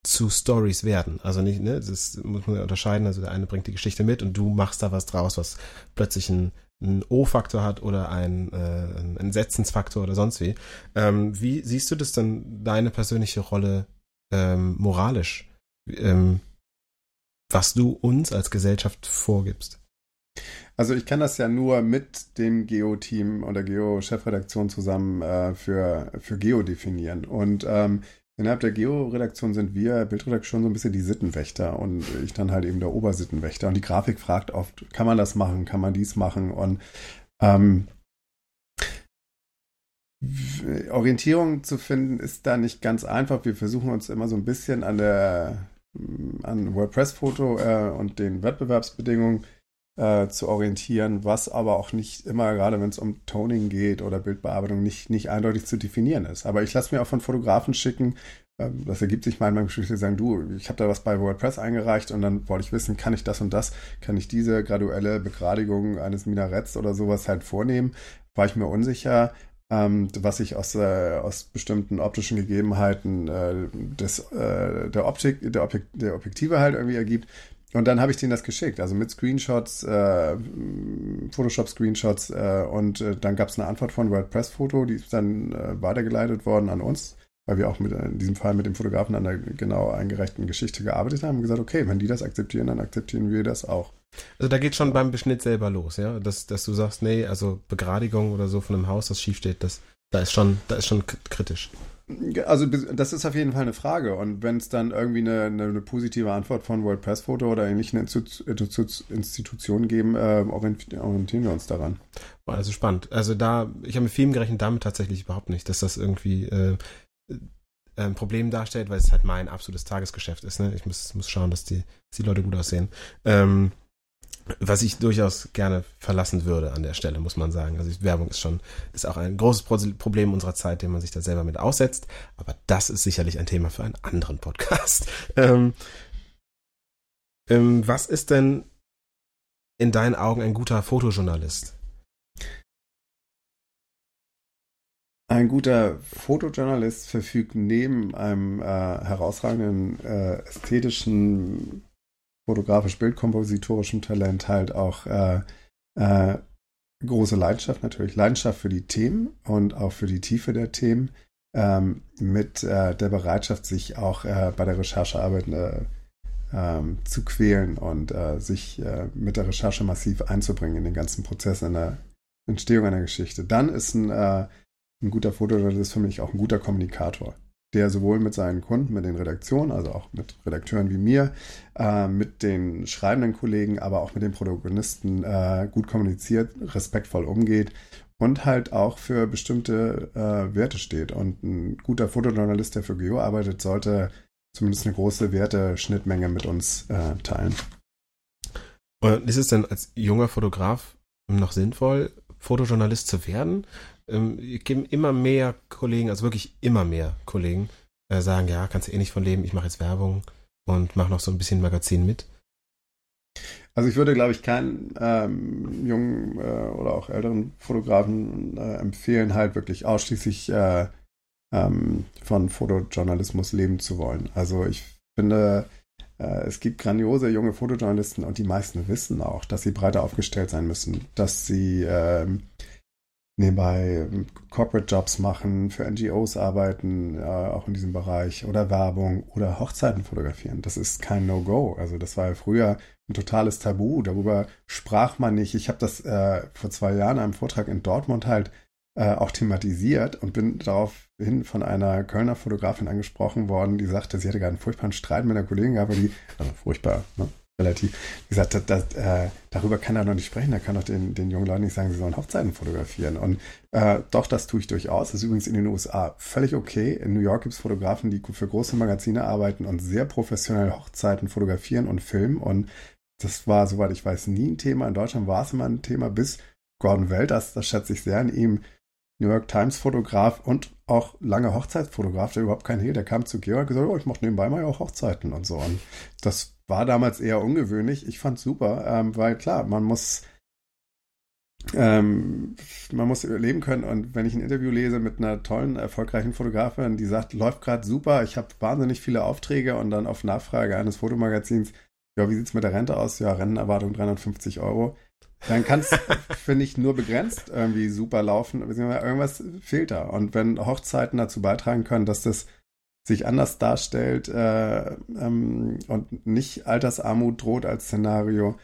zu Stories werden. Also nicht, ne, das muss man ja unterscheiden. Also der eine bringt die Geschichte mit und du machst da was draus, was plötzlich ein, ein O-Faktor hat oder ein, äh, ein Entsetzensfaktor oder sonst wie. Ähm, wie siehst du das dann, deine persönliche Rolle ähm, moralisch? Ähm, was du uns als Gesellschaft vorgibst? Also ich kann das ja nur mit dem Geo-Team oder Geo-Chefredaktion zusammen äh, für, für Geo definieren. Und ähm, innerhalb der Geo-Redaktion sind wir, Bildredaktion, so ein bisschen die Sittenwächter und ich dann halt eben der Obersittenwächter. Und die Grafik fragt oft, kann man das machen, kann man dies machen? Und ähm, Orientierung zu finden ist da nicht ganz einfach. Wir versuchen uns immer so ein bisschen an der an WordPress-Foto äh, und den Wettbewerbsbedingungen äh, zu orientieren, was aber auch nicht immer, gerade wenn es um Toning geht oder Bildbearbeitung, nicht, nicht eindeutig zu definieren ist. Aber ich lasse mir auch von Fotografen schicken, äh, das ergibt sich mal in meinem Gespräch, die sagen, du, ich habe da was bei WordPress eingereicht und dann wollte ich wissen, kann ich das und das, kann ich diese graduelle Begradigung eines Minaretts oder sowas halt vornehmen? War ich mir unsicher, ähm, was sich aus, äh, aus bestimmten optischen Gegebenheiten äh, des, äh, der Optik, der, Objek der Objektive halt irgendwie ergibt. Und dann habe ich denen das geschickt, also mit Screenshots, äh, Photoshop-Screenshots äh, und äh, dann gab es eine Antwort von WordPress-Foto, die ist dann äh, weitergeleitet worden an uns, weil wir auch mit, in diesem Fall mit dem Fotografen an der genau eingereichten Geschichte gearbeitet haben und gesagt, okay, wenn die das akzeptieren, dann akzeptieren wir das auch. Also da geht schon beim Beschnitt selber los, ja, dass, dass du sagst, nee, also Begradigung oder so von einem Haus, das schief steht, das, da ist schon, da ist schon kritisch. Also das ist auf jeden Fall eine Frage. Und wenn es dann irgendwie eine, eine, eine, positive Antwort von WordPress-Foto oder ähnlichen Institutionen geben, äh, orientieren wir uns daran. Also spannend. Also da, ich habe mit Filmen gerechnet, damit tatsächlich überhaupt nicht, dass das irgendwie äh, ein Problem darstellt, weil es halt mein absolutes Tagesgeschäft ist. Ne? Ich muss, muss schauen, dass die, dass die Leute gut aussehen. Ähm, was ich durchaus gerne verlassen würde an der Stelle, muss man sagen. Also Werbung ist schon, ist auch ein großes Problem unserer Zeit, dem man sich da selber mit aussetzt. Aber das ist sicherlich ein Thema für einen anderen Podcast. [LAUGHS] Ähm, ähm, was ist denn in deinen Augen ein guter Fotojournalist? Ein guter Fotojournalist verfügt neben einem äh, herausragenden äh, ästhetischen fotografisch-bildkompositorischem Talent halt auch äh, äh, große Leidenschaft natürlich, Leidenschaft für die Themen und auch für die Tiefe der Themen, ähm, mit äh, der Bereitschaft, sich auch äh, bei der Recherchearbeit äh, ähm, zu quälen und äh, sich mit der Recherche massiv einzubringen in den ganzen Prozess in der Entstehung einer Geschichte. Dann ist ein, ein guter Fotojournalist für mich auch ein guter Kommunikator der sowohl mit seinen Kunden, mit den Redaktionen, also auch mit Redakteuren wie mir, äh, mit den schreibenden Kollegen, aber auch mit den Protagonisten äh, gut kommuniziert, respektvoll umgeht und halt auch für bestimmte äh, Werte steht. Und ein guter Fotojournalist, der für Geo arbeitet, sollte zumindest eine große Werteschnittmenge mit uns äh, teilen. Und ist es denn als junger Fotograf noch sinnvoll, Fotojournalist zu werden? Ähm, immer mehr Kollegen, also wirklich immer mehr Kollegen, äh, sagen, ja, kannst du eh nicht von leben, ich mache jetzt Werbung und mache noch so ein bisschen Magazin mit. Also ich würde, glaube ich, keinen ähm, jungen äh, oder auch älteren Fotografen äh, empfehlen, halt wirklich ausschließlich äh, ähm, von Fotojournalismus leben zu wollen. Also ich finde, äh, es gibt grandiose junge Fotojournalisten und die meisten wissen auch, dass sie breiter aufgestellt sein müssen, dass sie ähm, nebenbei ähm, Corporate Jobs machen, für NGOs arbeiten, äh, auch in diesem Bereich, oder Werbung oder Hochzeiten fotografieren. Das ist kein No-Go. Also das war ja früher ein totales Tabu. Darüber sprach man nicht. Ich habe das äh, vor zwei Jahren in einem Vortrag in Dortmund halt äh, auch thematisiert und bin daraufhin von einer Kölner Fotografin angesprochen worden, die sagte, sie hätte gerade einen furchtbaren Streit mit einer Kollegin gehabt, die, also furchtbar, ne? Relativ, gesagt, das, das, äh, darüber kann er noch nicht sprechen. Er kann doch den, den jungen Leuten nicht sagen, sie sollen Hochzeiten fotografieren. Und äh, doch, das tue ich durchaus. Das ist übrigens in den USA völlig okay. In New York gibt es Fotografen, die für große Magazine arbeiten und sehr professionell Hochzeiten fotografieren und filmen. Und das war, soweit ich weiß, nie ein Thema. In Deutschland war es immer ein Thema, bis Gordon Welt, das, das schätze ich sehr an ihm, New York Times Fotograf und auch lange Hochzeitsfotograf, der überhaupt kein Hehl, der kam zu Georg und gesagt, oh, ich mache nebenbei mal auch Hochzeiten und so. Und das war damals eher ungewöhnlich. Ich fand es super, ähm, weil klar, man muss ähm, man muss überleben können. Und wenn ich ein Interview lese mit einer tollen, erfolgreichen Fotografin, die sagt, läuft gerade super, ich habe wahnsinnig viele Aufträge und dann auf Nachfrage eines Fotomagazins, ja, wie sieht es mit der Rente aus? Ja, Rentenerwartung 350 Euro. Dann kann es, [LAUGHS] finde ich, nur begrenzt irgendwie super laufen. Irgendwas fehlt da. Und wenn Hochzeiten dazu beitragen können, dass das sich anders darstellt äh, ähm, und nicht Altersarmut droht als Szenario,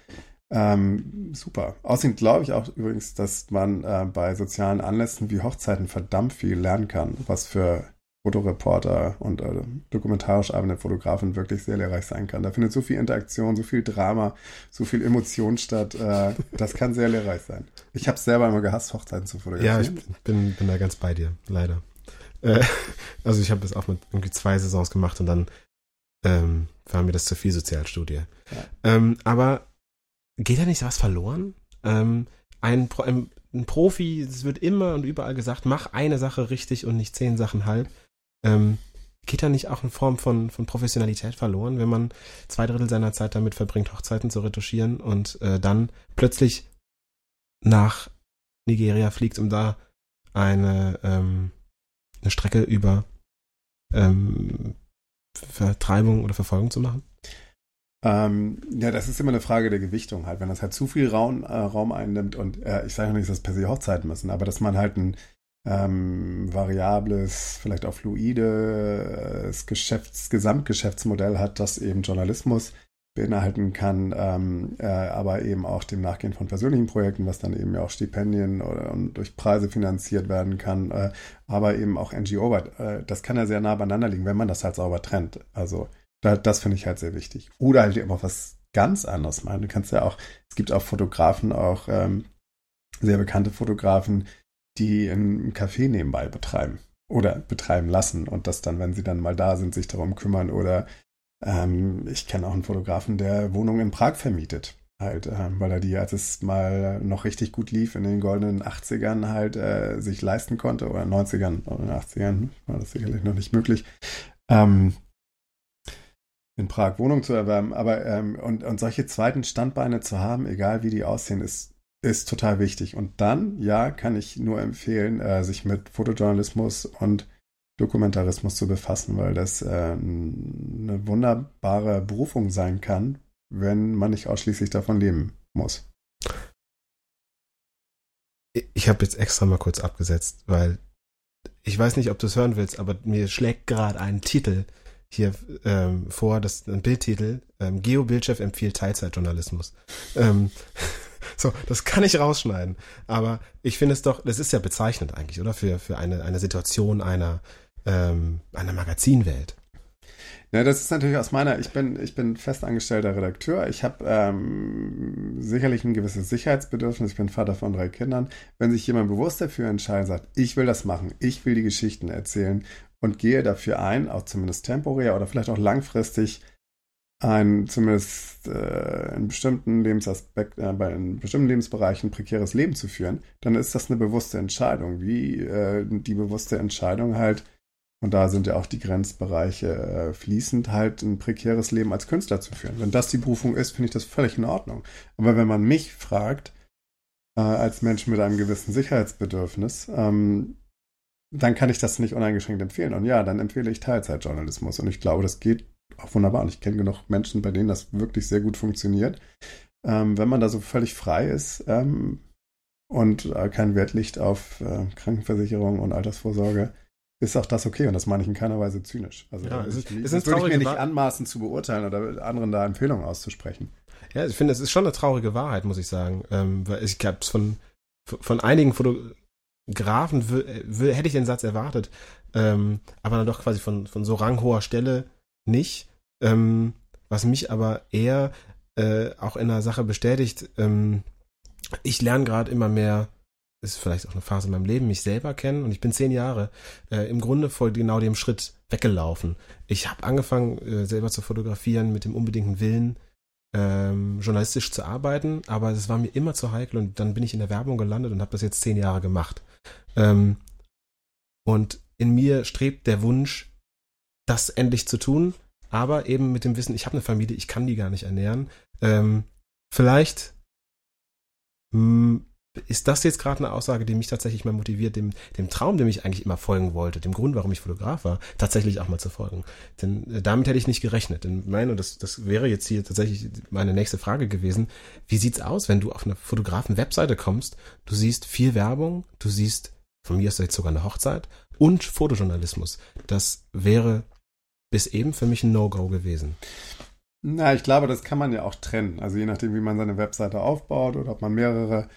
ähm, super. Außerdem glaube ich auch übrigens, dass man äh, bei sozialen Anlässen wie Hochzeiten verdammt viel lernen kann, was für Fotoreporter und äh, dokumentarisch arbeitende Fotografen wirklich sehr lehrreich sein kann. Da findet so viel Interaktion, so viel Drama, so viel Emotion statt. Äh, das kann sehr lehrreich sein. Ich habe es selber immer gehasst, Hochzeiten zu fotografieren. Ja, ich bin, bin da ganz bei dir, leider. Äh, also ich habe es auch mit irgendwie zwei Saisons gemacht und dann ähm, war mir das zu viel Sozialstudie. Ja. Ähm, aber geht da nicht was verloren? Ähm, ein, ein, ein, Profi, es wird immer und überall gesagt, mach eine Sache richtig und nicht zehn Sachen halb. Ähm, geht da nicht auch eine Form von, von Professionalität verloren, wenn man zwei Drittel seiner Zeit damit verbringt, Hochzeiten zu retuschieren und äh, dann plötzlich nach Nigeria fliegt, um da eine, ähm, eine Strecke über ähm, Vertreibung oder Verfolgung zu machen? Ähm, ja, das ist immer eine Frage der Gewichtung halt. Wenn das halt zu viel Raum, äh, Raum einnimmt und äh, ich sage nicht, dass das per se Hochzeiten müssen, aber dass man halt ein ähm, variables, vielleicht auch fluides Geschäfts-, Gesamtgeschäftsmodell hat, das eben Journalismus beinhalten kann, ähm, äh, aber eben auch dem Nachgehen von persönlichen Projekten, was dann eben ja auch Stipendien oder, und durch Preise finanziert werden kann, äh, aber eben auch NGO-Arbeit. Äh, das kann ja sehr nah beieinander liegen, wenn man das halt sauber trennt. Also da, das finde ich halt sehr wichtig. Oder halt immer was ganz anderes machen. Du kannst ja auch, es gibt auch Fotografen, auch ähm, sehr bekannte Fotografen, die ein Café nebenbei betreiben oder betreiben lassen und das dann, wenn sie dann mal da sind, sich darum kümmern. Oder ähm, ich kenne auch einen Fotografen, der Wohnungen in Prag vermietet. Halt, ähm, weil er die, als es mal noch richtig gut lief, in den goldenen 80ern halt äh, sich leisten konnte, oder 90ern oder 80ern, war das sicherlich noch nicht möglich. Ähm, in Prag Wohnung zu erwerben. Aber ähm, und, und solche zweiten Standbeine zu haben, egal wie die aussehen, ist, ist total wichtig. Und dann, ja, kann ich nur empfehlen, äh, sich mit Fotojournalismus und Dokumentarismus zu befassen, weil das äh, eine wunderbare Berufung sein kann, wenn man nicht ausschließlich davon leben muss. Ich habe jetzt extra mal kurz abgesetzt, weil ich weiß nicht, ob du es hören willst, aber mir schlägt gerade ein Titel hier ähm, vor, das ist ein Bildtitel, ähm, Geo Bildchef empfiehlt Teilzeitjournalismus. Ähm, [LAUGHS] so, das kann ich rausschneiden. Aber ich finde es doch, das ist ja bezeichnend eigentlich, oder? Für, für eine, eine Situation einer, ähm, einer Magazinwelt. Ja, das ist natürlich aus meiner, ich bin, ich bin festangestellter Redakteur. Ich habe ähm, sicherlich ein gewisses Sicherheitsbedürfnis. Ich bin Vater von drei Kindern. Wenn sich jemand bewusst dafür entscheidet, sagt, ich will das machen, ich will die Geschichten erzählen und gehe dafür ein, auch zumindest temporär oder vielleicht auch langfristig, ein zumindest äh, in bestimmten Lebensaspekt, äh, in bestimmten Lebensbereichen prekäres Leben zu führen, dann ist das eine bewusste Entscheidung, wie äh, die bewusste Entscheidung halt, und da sind ja auch die Grenzbereiche äh, fließend, halt ein prekäres Leben als Künstler zu führen. Wenn das die Berufung ist, finde ich das völlig in Ordnung. Aber wenn man mich fragt, äh, als Mensch mit einem gewissen Sicherheitsbedürfnis, ähm, dann kann ich das nicht uneingeschränkt empfehlen. Und ja, dann empfehle ich Teilzeitjournalismus. Und ich glaube, das geht auch wunderbar. Und ich kenne genug Menschen, bei denen das wirklich sehr gut funktioniert. Ähm, wenn man da so völlig frei ist ähm, und äh, kein Wert liegt auf äh, Krankenversicherung und Altersvorsorge, ist auch das okay. Und das meine ich in keiner Weise zynisch. Also ja, es ist, es das würde ich mir nicht anmaßen zu beurteilen oder anderen da Empfehlungen auszusprechen. Ja, ich finde, es ist schon eine traurige Wahrheit, muss ich sagen. Ähm, weil ich glaube, von, von einigen Fotografen Grafen hätte ich den Satz erwartet, ähm, aber dann doch quasi von, von so ranghoher Stelle nicht. Ähm, was mich aber eher äh, auch in der Sache bestätigt, ähm, ich lerne gerade immer mehr, ist vielleicht auch eine Phase in meinem Leben, mich selber kennen und ich bin zehn Jahre äh, im Grunde voll genau dem Schritt weggelaufen. Ich habe angefangen, äh, selber zu fotografieren mit dem unbedingten Willen, ähm, journalistisch zu arbeiten, aber es war mir immer zu heikel und dann bin ich in der Werbung gelandet und habe das jetzt zehn Jahre gemacht. Ähm, und in mir strebt der Wunsch, das endlich zu tun, aber eben mit dem Wissen, ich habe eine Familie, ich kann die gar nicht ernähren. Ähm, vielleicht mh, hm, ist das jetzt gerade eine Aussage, die mich tatsächlich mal motiviert, dem, dem Traum, dem ich eigentlich immer folgen wollte, dem Grund, warum ich Fotograf war, tatsächlich auch mal zu folgen. Denn äh, damit hätte ich nicht gerechnet. Denn meine, das, das wäre jetzt hier tatsächlich meine nächste Frage gewesen. Wie sieht's aus, wenn du auf eine Fotografen-Webseite kommst, du siehst viel Werbung, du siehst von mir aus jetzt sogar eine Hochzeit und Fotojournalismus. Das wäre bis eben für mich ein No-Go gewesen. Na, ich glaube, das kann man ja auch trennen. Also je nachdem, wie man seine Webseite aufbaut oder ob man mehrere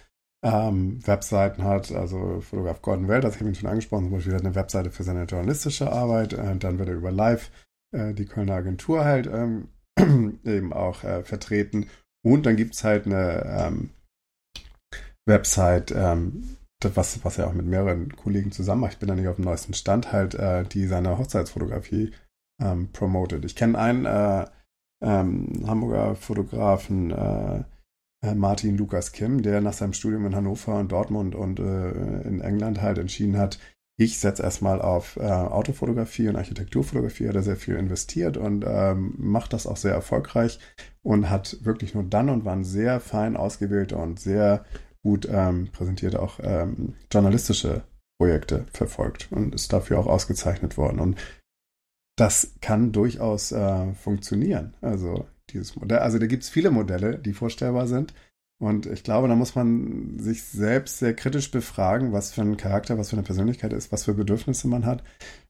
ähm, Webseiten hat. Also Fotograf Gordon Welt, das habe ich ihn schon angesprochen, zum Beispiel hat eine Webseite für seine journalistische Arbeit. Äh, dann wird er über Live äh, die Kölner Agentur halt ähm, [CLEARS THROAT] eben auch äh, vertreten. Und dann gibt es halt eine ähm, Website, ähm, was, was er auch mit mehreren Kollegen zusammen macht. Ich bin da nicht auf dem neuesten Stand, halt, äh, die seine Hochzeitsfotografie ähm, promotet. Ich kenne einen äh, ähm, Hamburger Fotografen, äh, Martin Lukas Kim, der nach seinem Studium in Hannover und Dortmund und äh, in England halt entschieden hat, ich setze erstmal auf äh, Autofotografie und Architekturfotografie, hat er sehr viel investiert und ähm, macht das auch sehr erfolgreich und hat wirklich nur dann und wann sehr fein ausgewählte und sehr gut ähm, präsentierte auch ähm, journalistische Projekte verfolgt und ist dafür auch ausgezeichnet worden. Und das kann durchaus äh, funktionieren. Also dieses Modell, also da gibt es viele Modelle, die vorstellbar sind. Und ich glaube, da muss man sich selbst sehr kritisch befragen, was für ein Charakter, was für eine Persönlichkeit ist, was für Bedürfnisse man hat.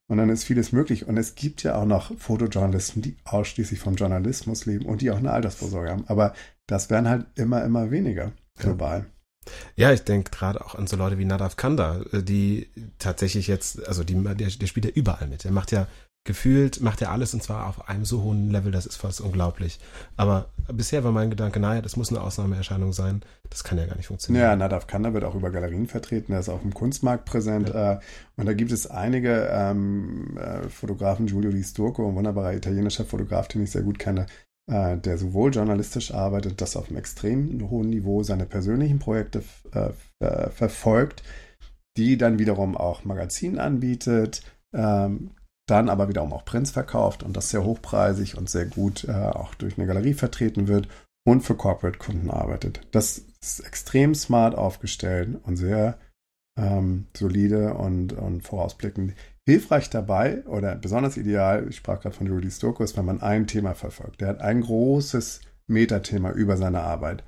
Und dann ist vieles möglich. Und es gibt ja auch noch Fotojournalisten, die ausschließlich vom Journalismus leben und die auch eine Altersvorsorge haben. Aber das werden halt immer, immer weniger global. Ja, ich denke gerade auch an so Leute wie Nadav Kanda, äh, die tatsächlich jetzt, also die, der, der spielt ja überall mit. Der macht ja gefühlt macht er alles und zwar auf einem so hohen Level, das ist fast unglaublich. Aber bisher war mein Gedanke, naja, das muss eine Ausnahmeerscheinung sein. Das kann ja gar nicht funktionieren. Ja, Nadav Kanda wird auch über Galerien vertreten, er ist auf dem Kunstmarkt präsent. Ja. Äh, und da gibt es einige ähm, äh, Fotografen, Giulio Di Sturco, ein wunderbarer italienischer Fotograf, den ich sehr gut kenne, äh, der sowohl journalistisch arbeitet, das auf einem extrem hohen Niveau seine persönlichen Projekte äh, verfolgt, die dann wiederum auch Magazinen anbietet, ähm, dann aber wiederum auch Prints verkauft und das sehr hochpreisig und sehr gut äh, auch durch eine Galerie vertreten wird und für Corporate-Kunden arbeitet. Das ist extrem smart aufgestellt und sehr ähm, solide und, und vorausblickend. Hilfreich dabei oder besonders ideal, ich sprach gerade von Rudy Stokus, wenn man ein Thema verfolgt. Der hat ein großes Metathema über seine Arbeit,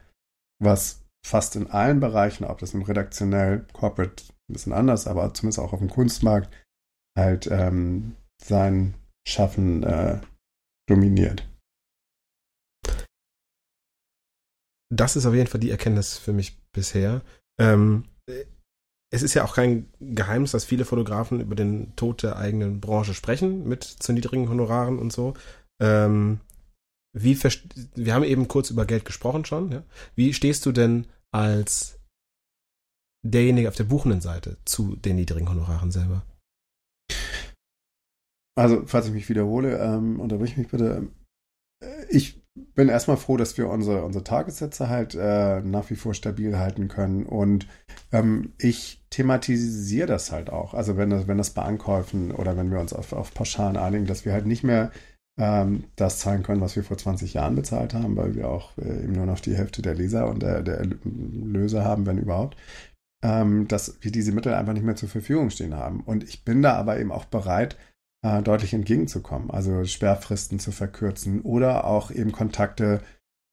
was fast in allen Bereichen, ob das im redaktionell, corporate ein bisschen anders, aber zumindest auch auf dem Kunstmarkt, halt ähm, sein Schaffen äh, dominiert. Das ist auf jeden Fall die Erkenntnis für mich bisher. Ähm, es ist ja auch kein Geheimnis, dass viele Fotografen über den Tod der eigenen Branche sprechen, mit zu niedrigen Honoraren und so. Ähm, wie wir haben eben kurz über Geld gesprochen schon. Ja? Wie stehst du denn als derjenige auf der buchenden Seite zu den niedrigen Honoraren selber? Also, falls ich mich wiederhole, ähm, unterbrich mich bitte. Ich bin erstmal froh, dass wir unsere, unsere Tagessätze halt äh, nach wie vor stabil halten können. Und ähm, ich thematisiere das halt auch. Also wenn das, wenn das bei Ankäufen oder wenn wir uns auf, auf Pauschalen einigen, dass wir halt nicht mehr ähm, das zahlen können, was wir vor 20 Jahren bezahlt haben, weil wir auch äh, eben nur noch die Hälfte der Leser und der, der Löse haben, wenn überhaupt. Ähm, dass wir diese Mittel einfach nicht mehr zur Verfügung stehen haben. Und ich bin da aber eben auch bereit, äh, deutlich entgegenzukommen. Also Sperrfristen zu verkürzen oder auch eben Kontakte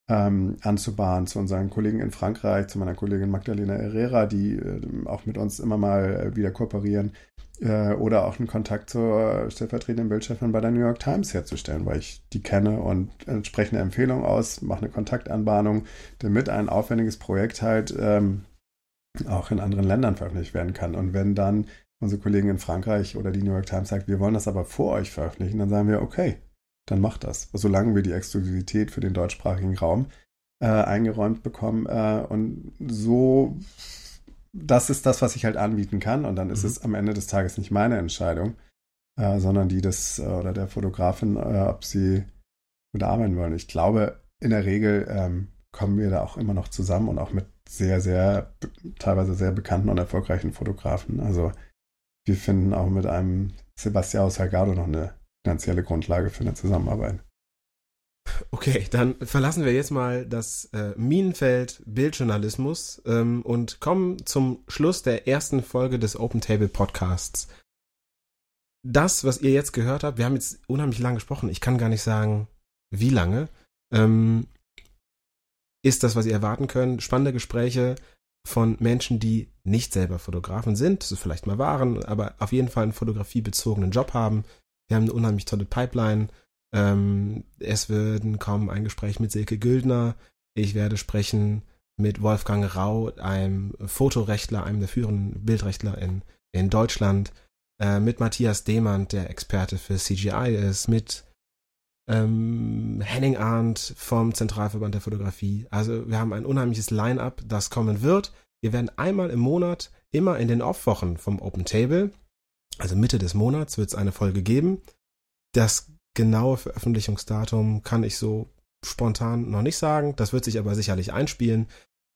ähm, anzubahnen zu unseren Kollegen in Frankreich, zu meiner Kollegin Magdalena Herrera, die äh, auch mit uns immer mal äh, wieder kooperieren, äh, oder auch einen Kontakt zur stellvertretenden Bildchefin bei der New York Times herzustellen, weil ich die kenne und entsprechende Empfehlung aus, mache eine Kontaktanbahnung, damit ein aufwendiges Projekt halt ähm, auch in anderen Ländern veröffentlicht werden kann. Und wenn dann unsere Kollegen in Frankreich oder die New York Times sagt, wir wollen das aber vor euch veröffentlichen, dann sagen wir, okay, dann macht das. Solange wir die Exklusivität für den deutschsprachigen Raum äh, eingeräumt bekommen. Äh, und so, das ist das, was ich halt anbieten kann. Und dann ist mhm. es am Ende des Tages nicht meine Entscheidung, äh, sondern die des äh, oder der Fotografin, äh, ob sie mit arbeiten wollen. Ich glaube, in der Regel ähm, kommen wir da auch immer noch zusammen und auch mit sehr, sehr, teilweise sehr bekannten und erfolgreichen Fotografen. Also wir finden auch mit einem Sebastião Salgado noch eine finanzielle Grundlage für eine Zusammenarbeit. Okay, dann verlassen wir jetzt mal das äh, Minenfeld Bildjournalismus ähm, und kommen zum Schluss der ersten Folge des Open Table Podcasts. Das, was ihr jetzt gehört habt, wir haben jetzt unheimlich lange gesprochen. Ich kann gar nicht sagen, wie lange. Ähm, ist das, was ihr erwarten könnt. Spannende Gespräche von Menschen, die nicht selber Fotografen sind, so vielleicht mal waren, aber auf jeden Fall einen fotografiebezogenen Job haben. Wir haben eine unheimlich tolle Pipeline ähm, es werden kommen ein Gespräch mit Silke Güldner. Ich werde sprechen mit Wolfgang Rau, einem Fotorechtler, einem der führenden Bildrechtler in, in Deutschland, äh, mit Matthias Demand, der Experte für CGI ist, mit ähm, Henning Arndt vom Zentralverband der Fotografie. Also wir haben ein unheimliches Line-up, das kommen wird. Wir werden einmal im Monat, immer in den Off-Wochen vom Open Table, also Mitte des Monats, wird es eine Folge geben. Das genaue Veröffentlichungsdatum kann ich so spontan noch nicht sagen. Das wird sich aber sicherlich einspielen.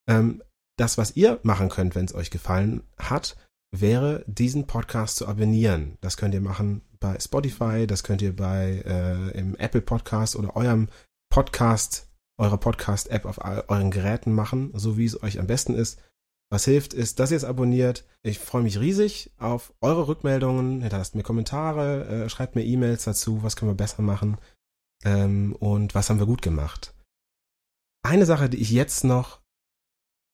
Ähm, das, was ihr machen könnt, wenn es euch gefallen hat, wäre, diesen Podcast zu abonnieren. Das könnt ihr machen bei Spotify, das könnt ihr bei äh, im Apple Podcast oder eurem Podcast, eurer Podcast-App auf euren Geräten machen, so wie es euch am besten ist. Was hilft, ist, dass ihr es abonniert. Ich freue mich riesig auf eure Rückmeldungen. Hinterlasst mir Kommentare, äh, schreibt mir E-Mails dazu, was können wir besser machen ähm, und was haben wir gut gemacht. Eine Sache, die ich jetzt noch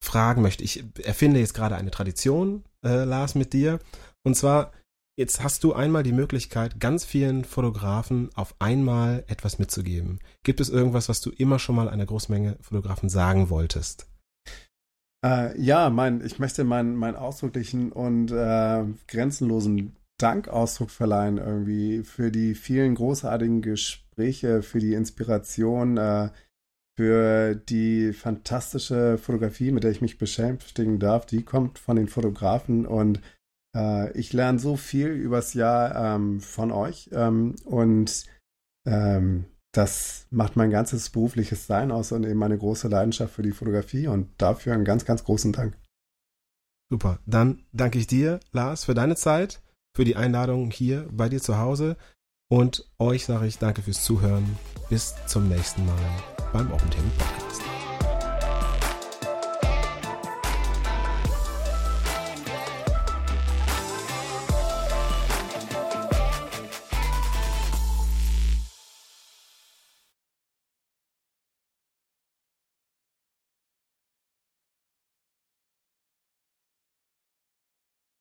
fragen möchte, ich erfinde jetzt gerade eine Tradition, äh, Lars, mit dir. Und zwar, jetzt hast du einmal die Möglichkeit, ganz vielen Fotografen auf einmal etwas mitzugeben. Gibt es irgendwas, was du immer schon mal einer Großmenge Fotografen sagen wolltest? Äh, ja, mein, ich möchte meinen mein ausdrücklichen und äh, grenzenlosen Dankausdruck verleihen irgendwie für die vielen großartigen Gespräche, für die Inspiration, äh, für die fantastische Fotografie, mit der ich mich beschäftigen darf. Die kommt von den Fotografen und äh, ich lerne so viel übers Jahr ähm, von euch ähm, und ähm, das macht mein ganzes berufliches Sein aus und eben meine große Leidenschaft für die Fotografie und dafür einen ganz, ganz großen Dank. Super. Dann danke ich dir, Lars, für deine Zeit, für die Einladung hier bei dir zu Hause und euch sage ich danke fürs Zuhören. Bis zum nächsten Mal beim Open Podcast.